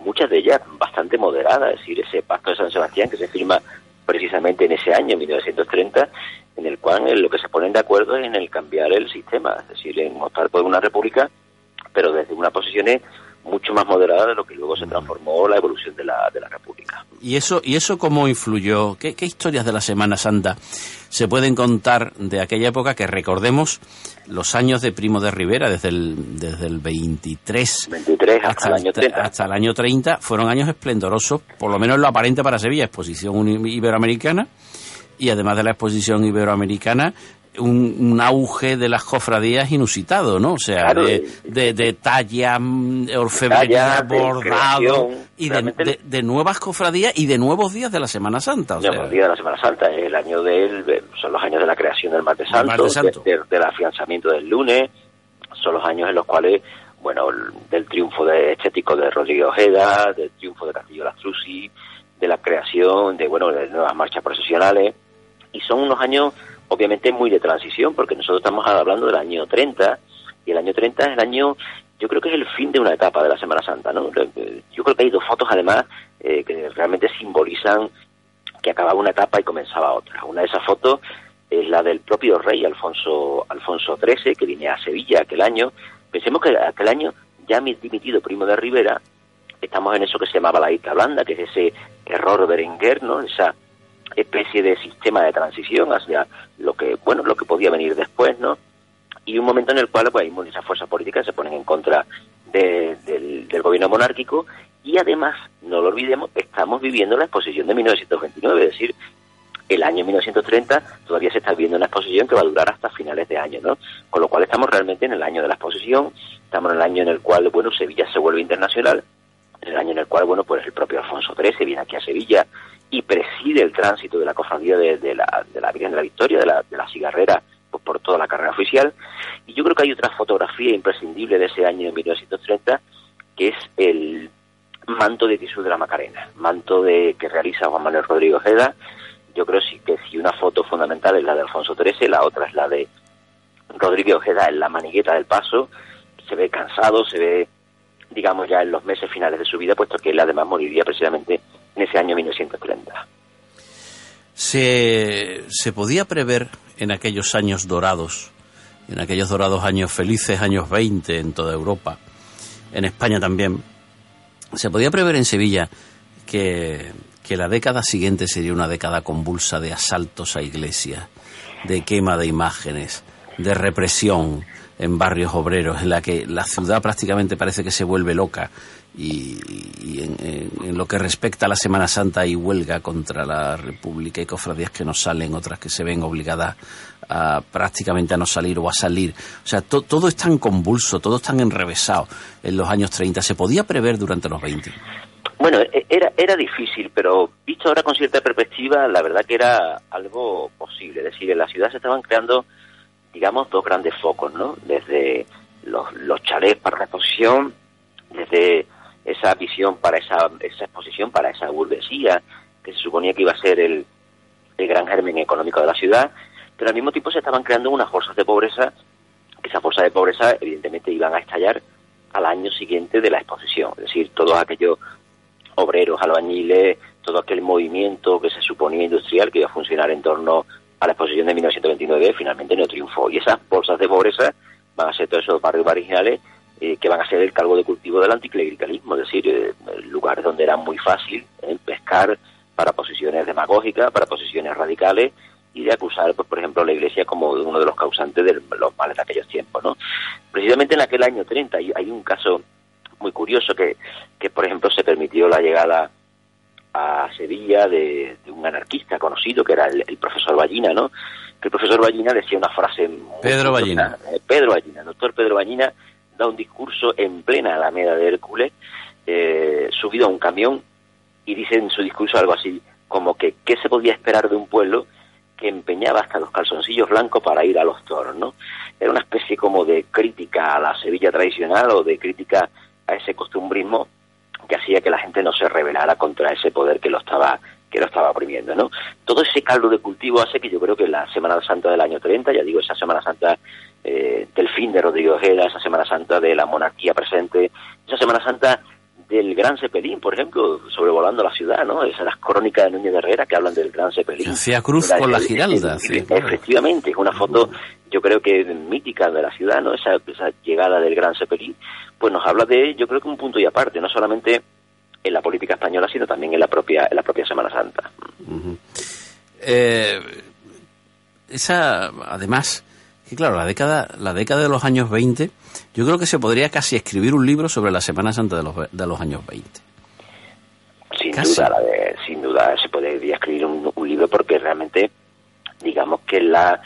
muchas de ellas bastante moderadas, es decir, ese pacto de San Sebastián que se firma precisamente en ese año, 1930, en el cual lo que se ponen de acuerdo es en el cambiar el sistema, es decir, en optar por una república, pero desde una posición mucho más moderada de lo que luego se transformó la evolución de la, de la República. ¿Y eso, ¿Y eso cómo influyó? ¿Qué, ¿Qué historias de la Semana Santa se pueden contar de aquella época que recordemos los años de Primo de Rivera, desde el, desde el 23, 23 hasta, el año 30. hasta el año 30, fueron años esplendorosos, por lo menos lo aparente para Sevilla, exposición iberoamericana, y además de la exposición iberoamericana, un, un, auge de las cofradías inusitado, ¿no? O sea, Claro, de, de, de talla, mm, orfebrería, talla, bordado, y de, de- nuevas cofradías y de nuevos días de la Semana Santa. O Ya, sea, por el día de la Semana Santa, el año del, son los años de la creación del Martes Santo, Santo. de- de- del afianzamiento del lunes, son los años en los cuales, bueno, el- del triunfo de estético de Rodrigo Ojeda, del triunfo de Castillo Lastrucci, de la creación de, bueno, de nuevas marchas procesionales, y son unos años, obviamente, muy de transición, porque nosotros estamos hablando del año 30, y el año 30 es el año, yo creo que es el fin de una etapa de la Semana Santa, ¿no? Yo creo que hay dos fotos, además, eh, que realmente simbolizan que acababa una etapa y comenzaba otra. Una de esas fotos es la del propio rey Alfonso Alfonso XIII, que viene a Sevilla aquel año. Pensemos que aquel año, ya mi- dimitido Primo de Rivera, estamos en eso que se llamaba la Isla Blanda, que es ese error berenguer, ¿no? Esa especie de sistema de transición hacia lo que, bueno, lo que podía venir después, ¿no? Y un momento en el cual pues, muchas fuerzas políticas se ponen en contra de- del, del gobierno monárquico y además, no lo olvidemos, estamos viviendo la exposición de 1929, es decir, el año 1930 todavía se está viendo una exposición que va a durar hasta finales de año, ¿no? Con lo cual estamos realmente en el año de la exposición, estamos en el año en el cual, bueno, Sevilla se vuelve internacional, en el año en el cual, bueno, pues el propio Alfonso XIII viene aquí a Sevilla y preside el tránsito de la cofradía de, de la, de la Virgen de la Victoria, de la, de la cigarrera, pues, por toda la carrera oficial. Y yo creo que hay otra fotografía imprescindible de ese año de 1930, que es el manto de tisú de la Macarena, manto de que realiza Juan Manuel Rodrigo Ojeda. Yo creo sí que si una foto fundamental es la de Alfonso XIII, la otra es la de Rodrigo Ojeda en la manigueta del paso, se ve cansado, se ve, digamos, ya en los meses finales de su vida, puesto que él además moriría precisamente en ese año 1930. se, se podía prever en aquellos años dorados, en aquellos dorados años felices, años 20 en toda Europa, en España también, se podía prever en Sevilla que, que la década siguiente sería una década convulsa de asaltos a iglesias, de quema de imágenes, de represión en barrios obreros, en la que la ciudad prácticamente parece que se vuelve loca y, en lo que respecta a la Semana Santa hay huelga contra la República y cofradías que no salen, otras que se ven obligadas a prácticamente a no salir o a salir. O sea, to- todo es tan convulso, todo es tan enrevesado en los años 30. ¿Se podía prever durante los 20? Bueno, e- era, era difícil, pero visto ahora con cierta perspectiva, la verdad que era algo posible. Es decir, en la ciudad se estaban creando, digamos, dos grandes focos, ¿no? Desde los, los chalets para la exposición, desde esa visión para esa, esa exposición, para esa burguesía, que se suponía que iba a ser el, el gran germen económico de la ciudad, pero al mismo tiempo se estaban creando unas bolsas de pobreza, que esas bolsas de pobreza evidentemente iban a estallar al año siguiente de la exposición. Es decir, todos aquellos obreros, albañiles, todo aquel movimiento que se suponía industrial que iba a funcionar en torno a la exposición de 1929 finalmente no triunfó. Y esas bolsas de pobreza van a ser todos esos barrios marginales eh, que van a ser el cargo de cultivo del anticlericalismo, es decir, eh, lugares donde era muy fácil eh, pescar para posiciones demagógicas, para posiciones radicales y de acusar, pues, por ejemplo, a la Iglesia como uno de los causantes de los males de aquellos tiempos. ¿no? Precisamente en aquel año 30 hay, hay un caso muy curioso que, que, por ejemplo, se permitió la llegada a Sevilla de, un anarquista conocido que era el, profesor Ballina, ¿no? Que el profesor Ballina decía una frase... Pedro Ballina. Eh, Pedro Ballina, el doctor Pedro Ballina da un discurso en plena Alameda de Hércules, eh, subido a un camión, y dice en su discurso algo así, como que qué se podía esperar de un pueblo que empeñaba hasta los calzoncillos blancos para ir a los toros, ¿no? Era una especie como de crítica a la Sevilla tradicional o de crítica a ese costumbrismo que hacía que la gente no se rebelara contra ese poder que lo estaba que lo estaba oprimiendo, ¿no? Todo ese caldo de cultivo hace que yo creo que la Semana Santa del año 30, ya digo, esa Semana Santa eh, del fin de Rodrigo Ojeda, esa Semana Santa de la monarquía presente, esa Semana Santa del Gran Cepelín, por ejemplo, sobrevolando la ciudad, ¿no? Esas las crónicas de Núñez de Herrera que hablan del Gran Cepelín. Hacía cruz con la giralda. Efectivamente, es una foto, yo creo que mítica de la ciudad, ¿no? Esa, esa llegada del Gran Cepelín, pues nos habla de, yo creo que un punto y aparte, no solamente en la política española, sino también en la propia, en la propia Semana Santa. eh, esa, además, que claro, la década, la década de los años 20, yo creo que se podría casi escribir un libro sobre la Semana Santa de los, de los años 20. Sin duda, sin duda se podría escribir un, un libro porque realmente, digamos que la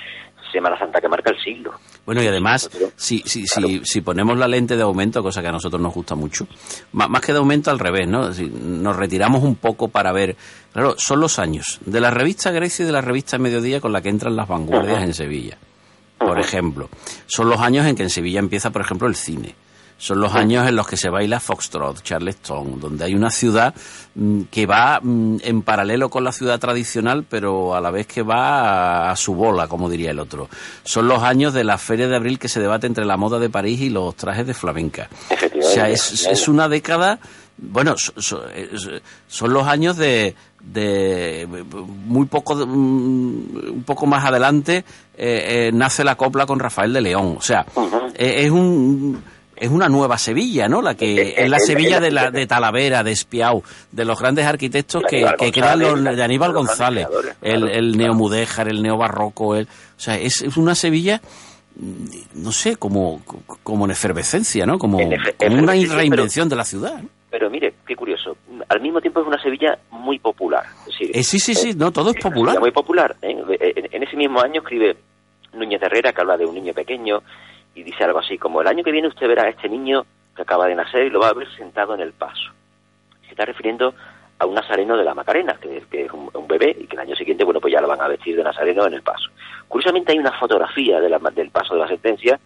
Semana Santa que marca el siglo. Bueno, y además, si, si, si, si, ponemos la lente de aumento, cosa que a nosotros nos gusta mucho, más, que de aumento al revés, ¿no? Si nos retiramos un poco para ver, claro, son los años de la revista Grecia y de la revista Mediodía con la que entran las vanguardias en Sevilla, por ejemplo. Son los años en que en Sevilla empieza, por ejemplo, el cine son los años en los que se baila Foxtrot, Charleston, donde hay una ciudad mm, que va mm, en paralelo con la ciudad tradicional, pero a la vez que va a, su bola, como diría el otro. Son los años de la Feria de Abril que se debate entre la moda de París y los trajes de flamenca. O sea, es, una década, bueno, son los años de, de muy poco mm, un poco más adelante eh, eh, nace la copla con Rafael de León o sea eh, es un es una nueva Sevilla, ¿no? La que eh, es la Sevilla de, la, de Talavera, de Espiau, de los grandes arquitectos que, que crean los, de Aníbal González, el, el neomudéjar, el neobarroco, el, o sea, es, una Sevilla no sé, como, como en efervescencia, ¿no? Como, una reinvención de la ciudad. Pero mire, qué curioso. Al mismo tiempo es una Sevilla muy popular. Eh, sí, sí, sí, no, todo es popular. Muy popular. En, en, ese mismo año escribe Núñez de Herrera, que habla de un niño pequeño, y dice algo así como, el año que viene usted verá a este niño que acaba de nacer y lo va a ver sentado en el paso. Se está refiriendo a un nazareno de la Macarena, que, es un, bebé, y que el año siguiente, bueno, pues ya lo van a vestir de nazareno en el paso. Curiosamente hay una fotografía de del paso de la sentencia,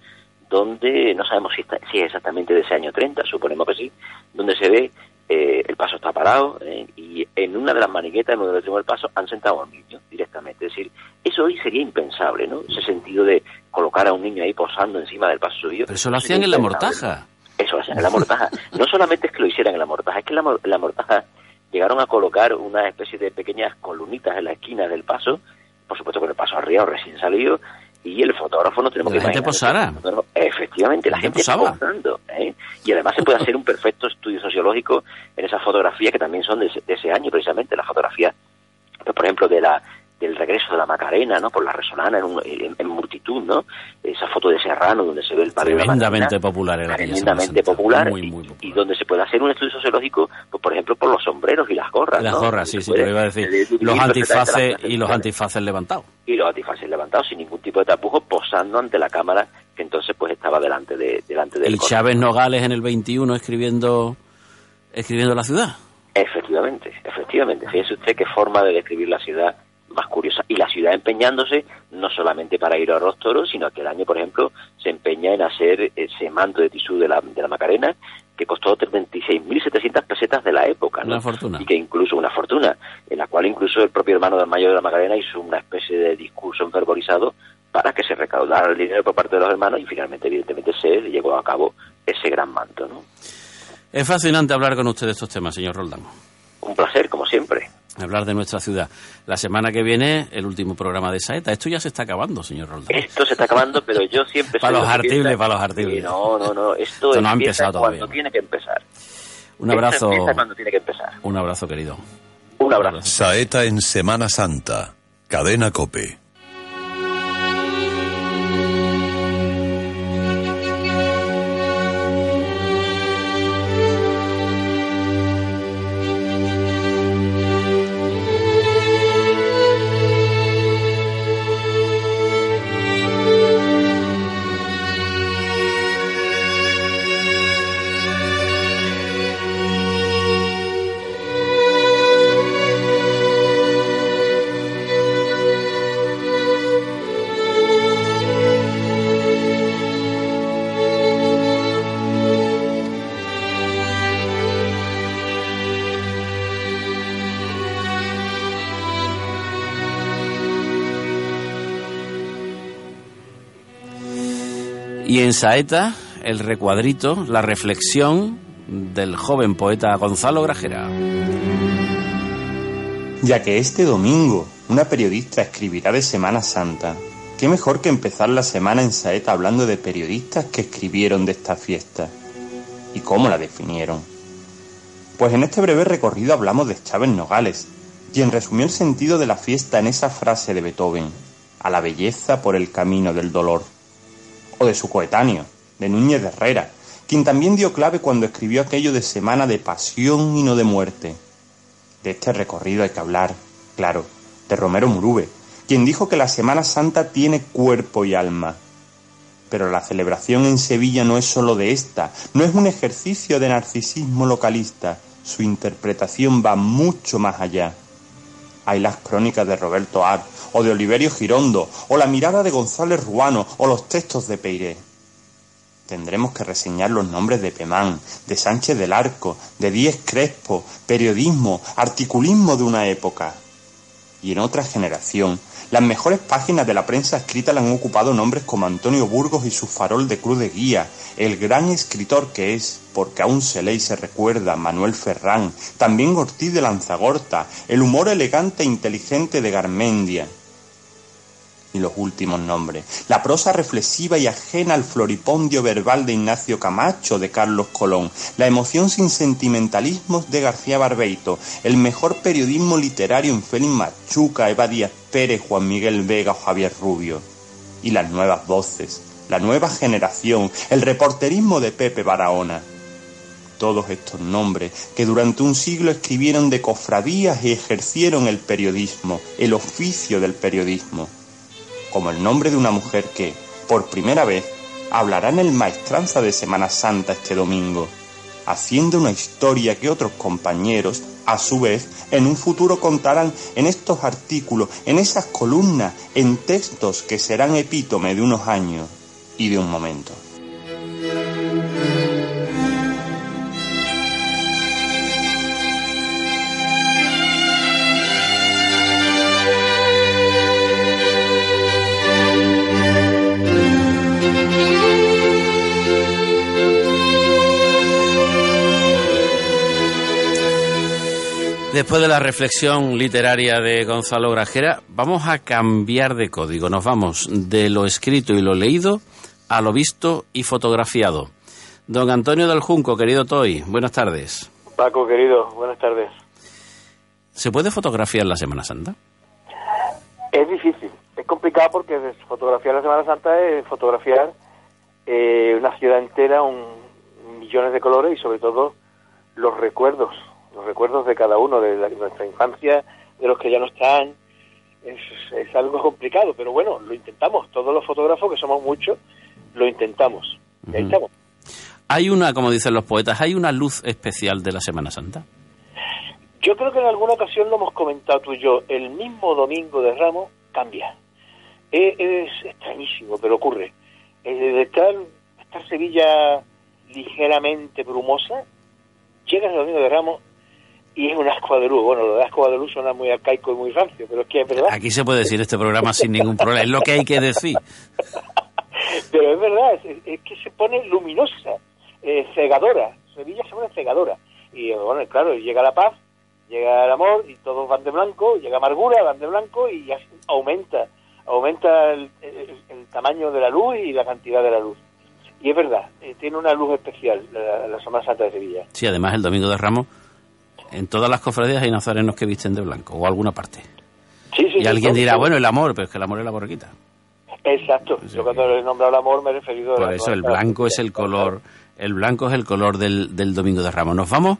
donde no sabemos si, está, si es exactamente de ese año 30, suponemos que sí, donde se ve eh, el paso está parado eh, y en una de las maniquetas, en donde tenemos el paso, han sentado a un niño directamente. Es decir, eso hoy sería impensable, ¿no? Ese sentido de colocar a un niño ahí posando encima del paso suyo. Pero eso lo hacían en la mortaja. Eso lo hacían en la mortaja. no solamente es que lo hicieran en la mortaja, es que en la, mortaja llegaron a colocar una especie de pequeñas columnitas en la esquina del paso, por supuesto con el paso arriba recién salido, y el fotógrafo no tenemos la que gente posara. Efectivamente, la, gente, gente posando. ¿eh? Y además se puede hacer un perfecto estudio sociológico en esas fotografías que también son de ese, año, precisamente, la fotografía, pues, por ejemplo, de la del regreso de la Macarena, ¿no? Por la Resolana, en, multitud, ¿no? Esa foto de Serrano donde se ve el padre Tremendamente popular era Tremendamente popular, y, donde se puede hacer un estudio sociológico, pues, por ejemplo, por los sombreros y las gorras, Las gorras, sí, sí, te iba a decir. Los antifaces y los antifaces levantados. Y los antifaces levantados sin ningún tipo de tapujo, posando ante la cámara que entonces pues estaba delante de delante del Y Chávez Nogales en el 21 escribiendo escribiendo la ciudad. Efectivamente, efectivamente. Fíjese usted qué forma de describir la ciudad más curiosa. Y la ciudad empeñándose no solamente para ir a los toros, sino que el año, por ejemplo, se empeña en hacer ese manto de tisú de la, de la Macarena, que costó 36.700 pesetas de la época. Una fortuna. Y que incluso una fortuna, en la cual incluso el propio hermano del mayor de la Macarena hizo una especie de discurso enfervorizado para que se recaudara el dinero por parte de los hermanos y finalmente, evidentemente, se llevó a cabo ese gran manto. ¿no? Es fascinante hablar con usted de estos temas, señor Roldán. Un placer, como siempre. Hablar de nuestra ciudad. La semana que viene, el último programa de Saeta. Esto ya se está acabando, señor Roldán. Esto se está acabando, pero yo siempre... para los artibles, para los artibles. No, no, no. Esto, Esto no ha empezado todavía. cuando tiene que empezar. Un Esto abrazo, empieza cuando tiene que empezar. un abrazo querido. Un abrazo. Saeta en Semana Santa. Cadena Cope. Saeta, el recuadrito, la reflexión del joven poeta Gonzalo Grajera. Ya que este domingo una periodista escribirá de Semana Santa, qué mejor que empezar la semana en Saeta hablando de periodistas que escribieron de esta fiesta y cómo la definieron. Pues en este breve recorrido hablamos de Chávez Nogales, quien resumió el sentido de la fiesta en esa frase de Beethoven, a la belleza por el camino del dolor. O de su coetáneo, de Núñez de Herrera, quien también dio clave cuando escribió aquello de semana de pasión y no de muerte. De este recorrido hay que hablar, claro, de Romero Murube, quien dijo que la Semana Santa tiene cuerpo y alma. Pero la celebración en Sevilla no es sólo de esta, no es un ejercicio de narcisismo localista, su interpretación va mucho más allá. Hay las crónicas de Roberto Ar, o de Oliverio Girondo, o la mirada de González Ruano, o los textos de Peiré. Tendremos que reseñar los nombres de Pemán, de Sánchez del Arco, de Díez Crespo, periodismo, articulismo de una época. Y en otra generación, las mejores páginas de la prensa escrita la han ocupado nombres como Antonio Burgos y su farol de cruz de guía, el gran escritor que es, porque aún se lee y se recuerda, Manuel Ferrán, también Ortiz de Lanzagorta, el humor elegante e inteligente de Garmendia, y los últimos nombres. La prosa reflexiva y ajena al floripondio verbal de Ignacio Camacho, de Carlos Colón. La emoción sin sentimentalismos de García Barbeito. El mejor periodismo literario en Félix Machuca, Eva Díaz Pérez, Juan Miguel Vega o Javier Rubio. Y las nuevas voces, la nueva generación, el reporterismo de Pepe Barahona. Todos estos nombres que durante un siglo escribieron de cofradías y ejercieron el periodismo, el oficio del periodismo como el nombre de una mujer que, por primera vez, hablará en el Maestranza de Semana Santa este domingo, haciendo una historia que otros compañeros, a su vez, en un futuro contarán en estos artículos, en esas columnas, en textos que serán epítome de unos años y de un momento. Después de la reflexión literaria de Gonzalo Grajera, vamos a cambiar de código. Nos vamos de lo escrito y lo leído a lo visto y fotografiado. Don Antonio del Junco, querido Toy, buenas tardes. Paco, querido, buenas tardes. ¿Se puede fotografiar la Semana Santa? Es difícil, es complicado porque fotografiar la Semana Santa es fotografiar eh, una ciudad entera, un, millones de colores y sobre todo los recuerdos, los recuerdos de cada uno, de, la- de nuestra infancia, de los que ya no están. Es, es algo complicado, pero bueno, lo intentamos. Todos los fotógrafos, que somos muchos, lo intentamos. Y ahí estamos. Hay una, como dicen los poetas, hay una luz especial de la Semana Santa. Yo creo que en alguna ocasión lo hemos comentado tú y yo. El mismo domingo de Ramos cambia. Es, es extrañísimo, pero ocurre. Eh, de estar, estar Sevilla ligeramente brumosa, llega el domingo de Ramos y es un asco de luz. Bueno, lo de asco de luz suena muy arcaico y muy rancio, pero es que es verdad. Aquí se puede decir este programa sin ningún problema, es lo que hay que decir. Pero es verdad, es, es que se pone luminosa, eh, cegadora. Sevilla se pone cegadora. Y bueno, claro, llega la paz Llega el amor y todos van de blanco, llega amargura, van de blanco y ya aumenta, aumenta el, el- el tamaño de la luz y la cantidad de la luz. Y es verdad, eh, tiene una luz especial la, la Semana Santa de Sevilla. Sí, además el Domingo de Ramos, en todas las cofradías hay nazarenos que visten de blanco, o alguna parte. Sí, sí, Y sí, alguien dirá, bueno, el amor, pero es que el amor es la borriquita. Exacto, yo cuando le he nombrado el amor me he referido a Por eso el blanco es el color, el blanco es el color del, del Domingo de Ramos. Nos vamos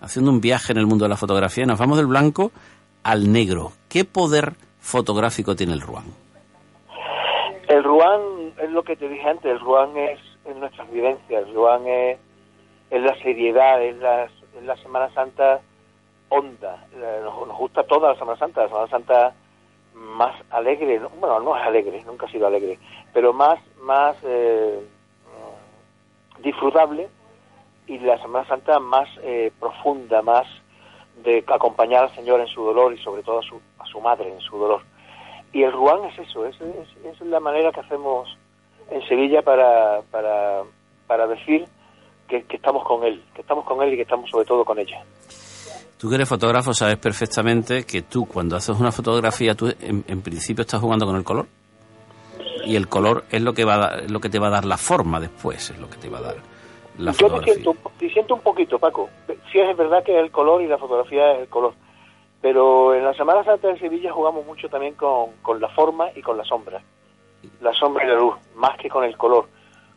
haciendo un viaje en el mundo de la fotografía, nos vamos del blanco al negro. ¿Qué poder fotográfico tiene el Ruán? El Ruán es lo que te dije antes, el Ruán es, es nuestras vivencias, el Ruán es, es la seriedad, es la, es la Semana Santa honda. La- Nos, gusta toda la Semana Santa, la Semana Santa más alegre, ¿no? bueno, no es alegre, nunca ha sido alegre, pero más, más eh, disfrutable y la Semana Santa más eh, profunda, más de acompañar al Señor en su dolor y sobre todo a su, a su madre en su dolor. Y el Ruán es eso, es, es, es la manera que hacemos en Sevilla para, para, para decir que, que estamos con Él, que estamos con Él y que estamos sobre todo con ella. Tú que eres fotógrafo sabes perfectamente que tú cuando haces una fotografía, tú en, en principio estás jugando con el color. Y el color es lo que va a dar- es lo que te va a dar la forma después, es lo que te va a dar la Yo fotografía. disiento, disiento un poquito, Paco. Sí es verdad que el color y la fotografía es el color. Pero en la Semana Santa de Sevilla jugamos mucho también con, con la forma y con la sombra. La sombra y la luz, más que con el color.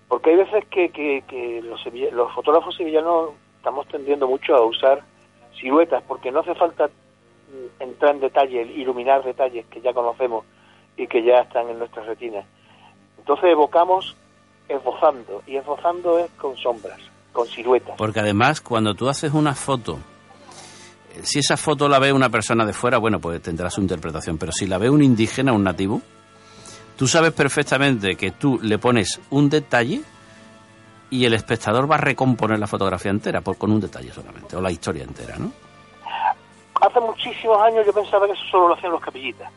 Porque hay veces que, que, que los fotógrafos sevillanos estamos tendiendo mucho a usar siluetas, porque no hace falta mm, entrar en detalle, iluminar detalles que ya conocemos y que ya están en nuestras retinas. Entonces evocamos esbozando, y esbozando es con sombras, con siluetas. Porque además, cuando tú haces una foto, eh, si esa foto la ve una persona de fuera, bueno, pues tendrá su interpretación. Pero si la ve un indígena, un nativo, tú sabes perfectamente que tú le pones un detalle y el espectador va a recomponer la fotografía entera por, con un detalle solamente, o la historia entera, ¿no? Hace muchísimos años yo pensaba que eso solo lo hacían los capillitas.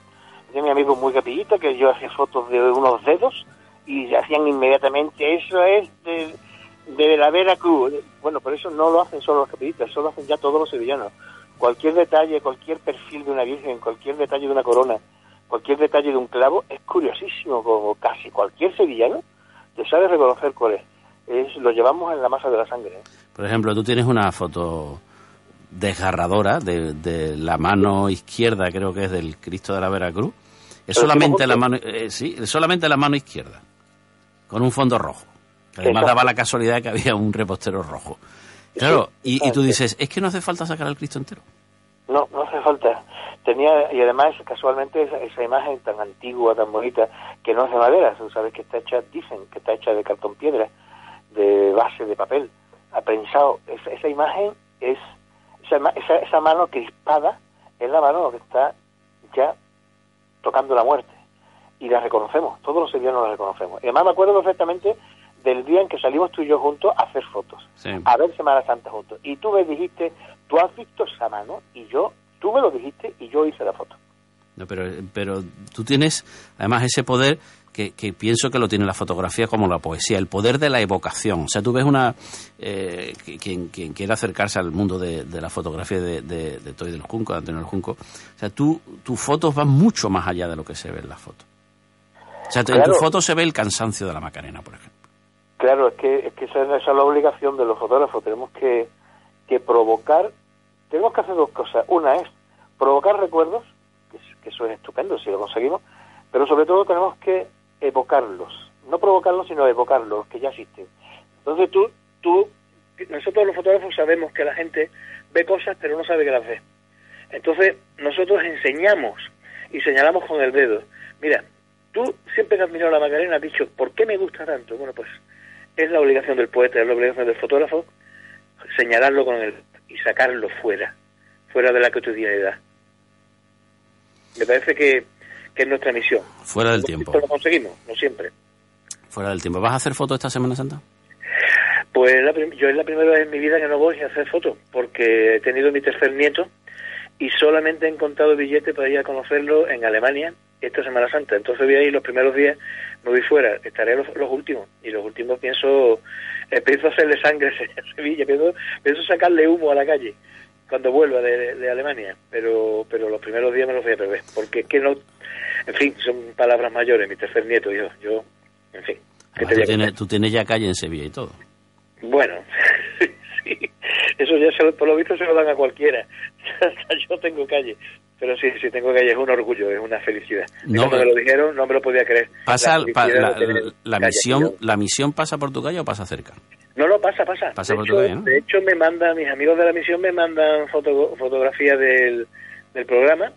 Tenía mi amigo muy capillita que yo hacía fotos de unos dedos y hacían inmediatamente eso es de, la Veracruz. Bueno, por eso no lo hacen solo los capillitas, eso lo hacen ya todos los sevillanos. Cualquier detalle, cualquier perfil de una virgen, cualquier detalle de una corona, cualquier detalle de un clavo es curiosísimo, como casi cualquier sevillano te sabe reconocer cuál es. Es lo llevamos en la masa de la sangre. ¿eh? Por ejemplo, tú tienes una foto desgarradora de, de la mano izquierda, creo que es del Cristo de la Veracruz. Es Pero solamente ¿cómo la mano, eh, sí, es solamente la mano izquierda, con un fondo rojo. Además Exacto. daba la casualidad que había un repostero rojo. Claro, y, y tú dices, es que no hace falta sacar al Cristo entero. No, no hace falta. Tenía, y además, casualmente, esa, esa imagen tan antigua, tan bonita, que no es de madera, tú sabes que está hecha, dicen que está hecha de cartón piedra, de base de papel, aprensado. Esa, esa imagen es, esa, esa mano crispada, es la mano que está ya tocando la muerte. Y la reconocemos, todos los sevillanos la reconocemos. Y además me acuerdo perfectamente del día en que salimos tú y yo juntos a hacer fotos Sí. a ver Semana Santa juntos. Y tú me dijiste, tú has visto esa mano y yo, tú me lo dijiste y yo hice la foto. No, pero, pero tú tienes además ese poder que, que pienso que lo tiene la fotografía como la poesía, el poder de la evocación. O sea, tú ves una... Eh, quien, quien quiera acercarse al mundo de, de la fotografía de, de, de Toy del Junco, de Antonio del Junco, o sea, tú, tus fotos van mucho más allá de lo que se ve en las fotos. O sea, en tus fotos se ve el cansancio de la Macarena, por ejemplo. Claro, es que, es que esa, esa es la obligación de los fotógrafos. Tenemos que, que provocar, tenemos que hacer dos cosas. Una es provocar recuerdos, que, que eso es estupendo si lo conseguimos, pero sobre todo tenemos que evocarlos. No provocarlos, sino evocarlos, los que ya existen. Entonces tú, tú, nosotros los fotógrafos sabemos que la gente ve cosas pero no sabe que las ve. Entonces nosotros enseñamos y señalamos con el dedo. Mira, tú siempre que has mirado la Macarena has dicho, ¿por qué me gusta tanto? Bueno, pues es la obligación del poeta, es la obligación del fotógrafo señalarlo con el y sacarlo fuera, fuera de la cotidianidad. Me parece que, que es nuestra misión. Fuera del tiempo. Esto lo conseguimos, no siempre. Fuera del tiempo. ¿Vas a hacer fotos esta Semana Santa? Pues la yo es la primera vez en mi vida que no voy a hacer fotos, porque he tenido mi tercer nieto y solamente he encontrado billetes para ir a conocerlo en Alemania esta Semana Santa. Entonces voy a ir los primeros días, me voy fuera, estaré los, los últimos. Y los últimos pienso, empiezo a hacerle sangre a Sevilla, pienso, pienso sacarle humo a la calle. Cuando vuelva de, de Alemania, pero pero los primeros días me los voy a perder, porque es que no, en fin, son palabras mayores, mi tercer nieto y yo, yo, en fin. ¿qué te tú, tienes, contar? tú tienes ya calle en Sevilla y todo. Bueno, sí, eso ya se lo- por lo visto se lo dan a cualquiera. Hasta yo tengo calle. Pero sí, sí, tengo calle, es un orgullo, es una felicidad. No, Cuando me lo dijeron, no me lo podía creer. Pasa, La pa- la, misión. ¿La misión pasa por tu calle o pasa cerca? No, no, pasa, pasa. Pasa de, por hecho, tu calle, ¿no? de hecho, me mandan, mis amigos de la misión me mandan foto, fotografías del, del programa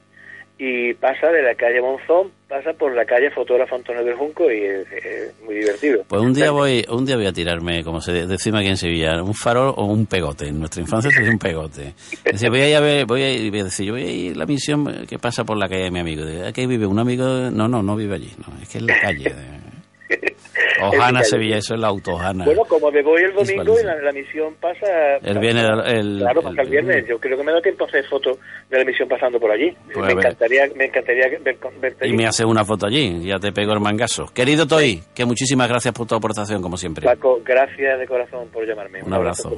y pasa de la calle Monzón, pasa por la calle Fotógrafo Antonio del Junco y es, es muy divertido. Pues un día voy, un día voy a tirarme, como se decimos aquí en Sevilla, un farol o un pegote. En nuestra infancia se un pegote. Dice, voy a ir a ver, voy a ir, voy a decir, yo voy a ir a la misión que pasa por la calle de mi amigo. ¿Aquí vive un amigo? No, no, no vive allí. No, es que es la calle. Ojana. Sevilla, eso es la autojana. Bueno, como me voy el domingo y la, la misión pasa... El viernes, el- Claro, pasa el viernes. Yo creo que me da tiempo a hacer fotos de la misión pasando por allí. Pues me encantaría, me encantaría ver, verte Y allí. me hace una foto allí, ya te pego el mangazo. Querido Toy, que muchísimas gracias por tu aportación, como siempre. Paco, gracias de corazón por llamarme. Un abrazo.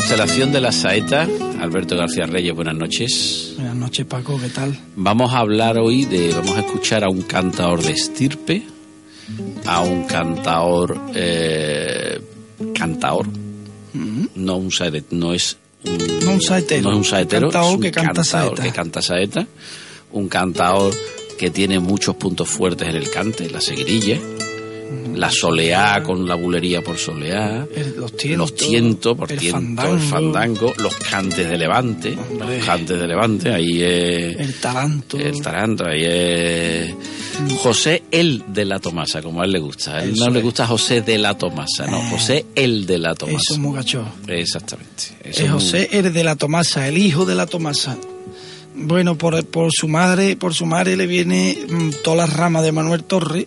Constelación de la saeta, Alberto García Reyes, buenas noches. Buenas noches, Paco, ¿qué tal? Vamos a hablar hoy de, vamos a escuchar a un cantador de estirpe, a un cantador, eh, cantador, no un saet, no es un, No un saetero. no es un saetero, Cantador es un que canta cantador saeta. que canta saeta, un cantador que tiene muchos puntos fuertes en el cante, la seguirilla, la soleá con la bulería por soleá, El- los tientos, por el tiento, fandango, el fandango, los cantes de levante, Hombre. los cantes de levante, ahí es el taranto. el taranto, ahí es José el de la Tomasa, como a él le gusta. A él Eso no le es. gusta José de la Tomasa, no, Eh, José el de la Eso Tomasa. es muy gacho. Exactamente. Eso Es es José el de la Tomasa, el hijo de la Tomasa. Bueno, por, por su madre, por su madre le viene mm, toda la rama de Manuel Torres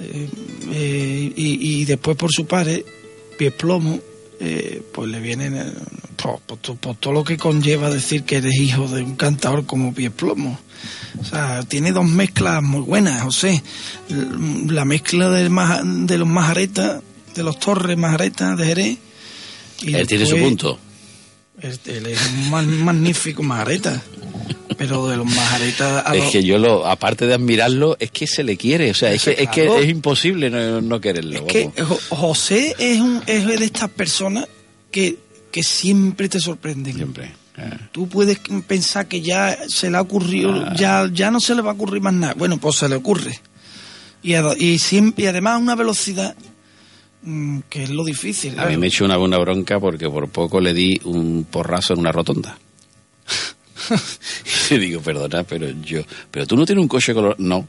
eh, eh, y, y después por su padre, Pies Plomo, eh, pues le vienen eh, por, por to- por todo lo que conlleva decir que eres hijo de un cantador como Pies Plomo. O sea, tiene dos mezclas muy buenas, José. La mezcla del de los majaretas, de los Torres majaretas de Jerez. y Él tiene su punto. él, él es un ma- magnífico majareta. Pero de los Es que yo lo, aparte de admirarlo, es que se le quiere, o sea, es que, es, que es imposible no, no quererlo. Es que vamos. José es, un, es de estas personas que, que siempre te sorprenden. Siempre. eh. Tú puedes pensar que ya se le ha ocurrido, Ah. ya, ya no se le va a ocurrir más nada. Bueno, pues se le ocurre. Y, y, siempre, y además a una velocidad mm, que es lo difícil. A mí me echó una buena bronca porque por poco le di un porrazo en una rotonda. y le digo, perdona, pero yo, pero tú no tienes un coche color, no,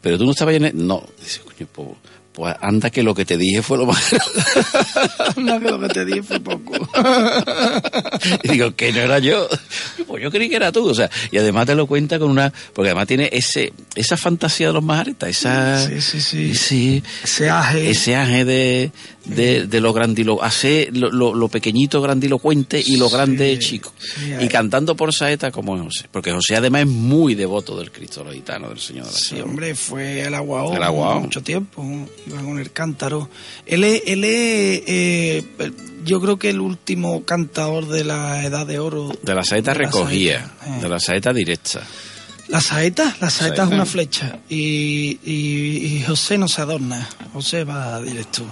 pero tú no estabas en el, no, dice, coño, pues, pues anda que lo que te dije fue lo más Una que lo que te dije fue poco. y digo, que no era yo. Pues yo creí que era tú, o sea, y además te lo cuenta con una, porque además tiene ese, esa fantasía de los majaretas, esa, Sí, sí, sí. ese, Ese aje. ese aje de, de, de lo grandilo, hace lo, lo, lo pequeñito grandilocuente y lo Sí, grande chico. sí, y cantando por saeta como José, porque José además es muy devoto del Cristo los gitanos, del Señor de la Sí, hombre, fue el aguao El Aguao. mucho tiempo, iba con el cántaro. Él es, él es eh, yo creo que el último cantador de la Edad de Oro. De la saeta de la recogía, saeta, eh. de la saeta directa. La saeta, la saeta Saeta. es una flecha y, y- y José no se adorna, José va directo.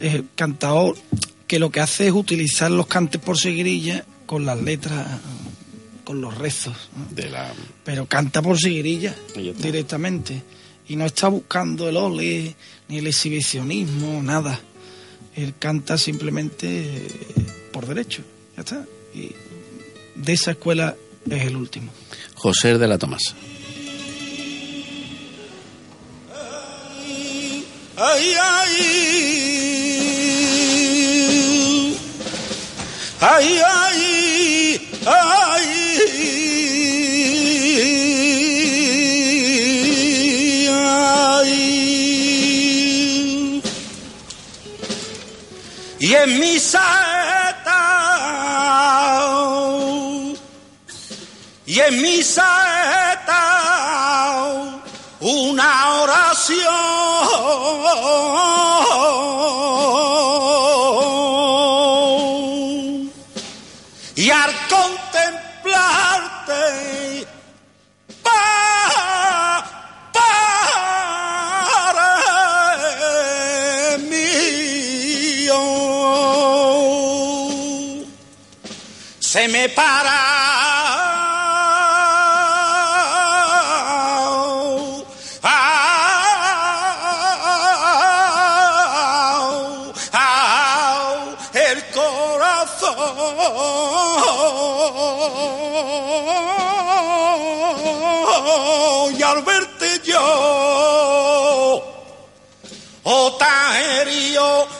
Es cantador que lo que hace es utilizar los cantes por seguirilla con las letras, con los rezos. ¿no? De la, pero canta por seguirilla directamente y no está buscando el ole ni el exhibicionismo nada él canta simplemente eh, por derecho ya está y de esa escuela es el último José de la Tomasa. Ay, ay, ay, ay, ay, ay. y en mi saeta y en mi saeta una oración. Y al contemplarte pa, para mío. Se me para herido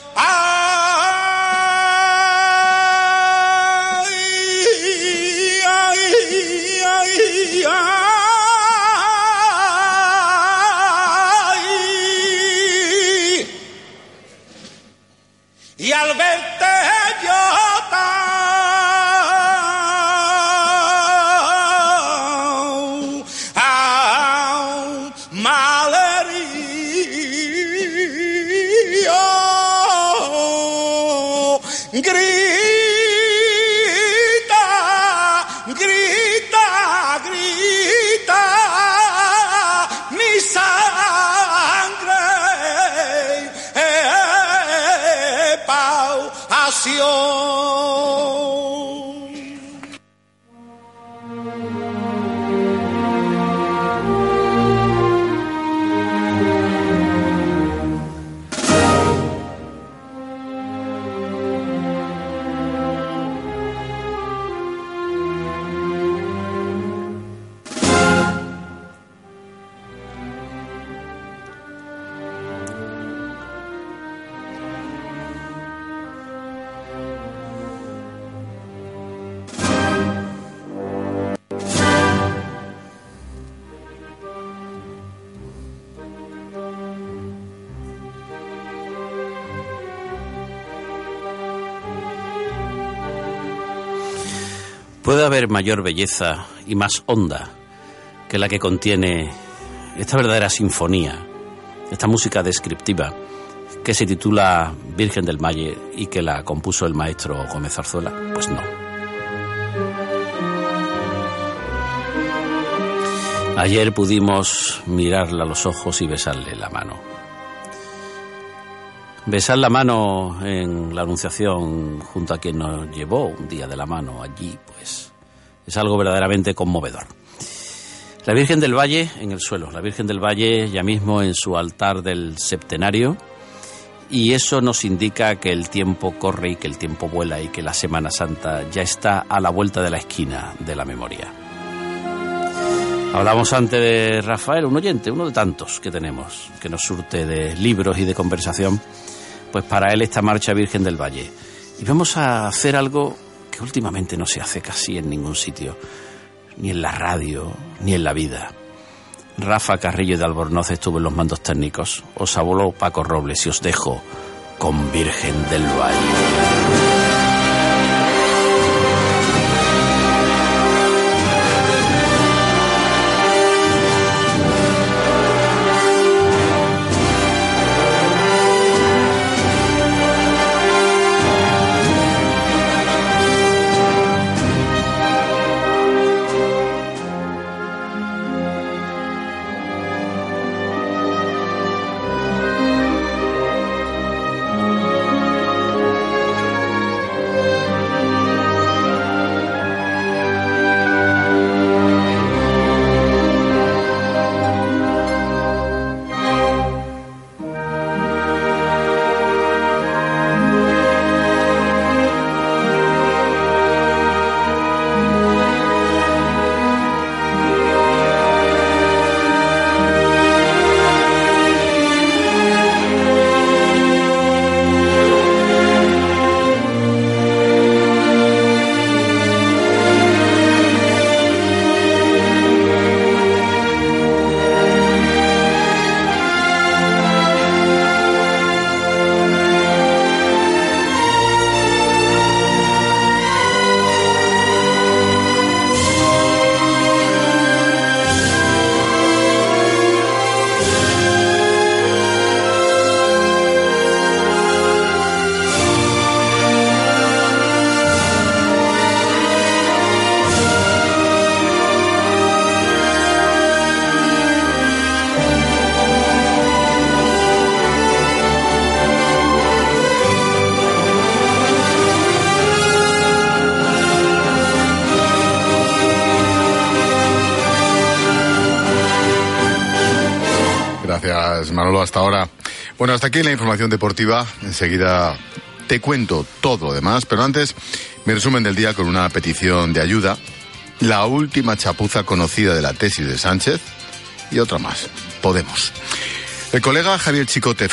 Puede haber mayor belleza y más honda que la que contiene esta verdadera sinfonía, esta música descriptiva que se titula Virgen del Valle y que la compuso el maestro Gómez Zarzuela. Pues no. Ayer pudimos mirarla a los ojos y besarle la mano. Besar la mano en la Anunciación junto a quien nos llevó un día de la mano allí, pues es algo verdaderamente conmovedor. La Virgen del Valle en el suelo, la Virgen del Valle ya mismo en su altar del septenario, y eso nos indica que el tiempo corre y que el tiempo vuela y que la Semana Santa ya está a la vuelta de la esquina de la memoria. Hablamos antes de Rafael, un oyente, uno de tantos que tenemos, que nos surte de libros y de conversación, pues para él esta marcha Virgen del Valle. Y vamos a hacer algo que últimamente no se hace casi en ningún sitio, ni en la radio, ni en la vida. Rafa Carrillo de Albornoz estuvo en los mandos técnicos. Os habló Paco Robles y os dejo con Virgen del Valle. Bueno, hasta aquí la información deportiva. Enseguida te cuento todo lo demás, pero antes mi resumen del día con una petición de ayuda. La última chapuza conocida de la tesis de Sánchez y otra más. Podemos. El colega Javier Chicote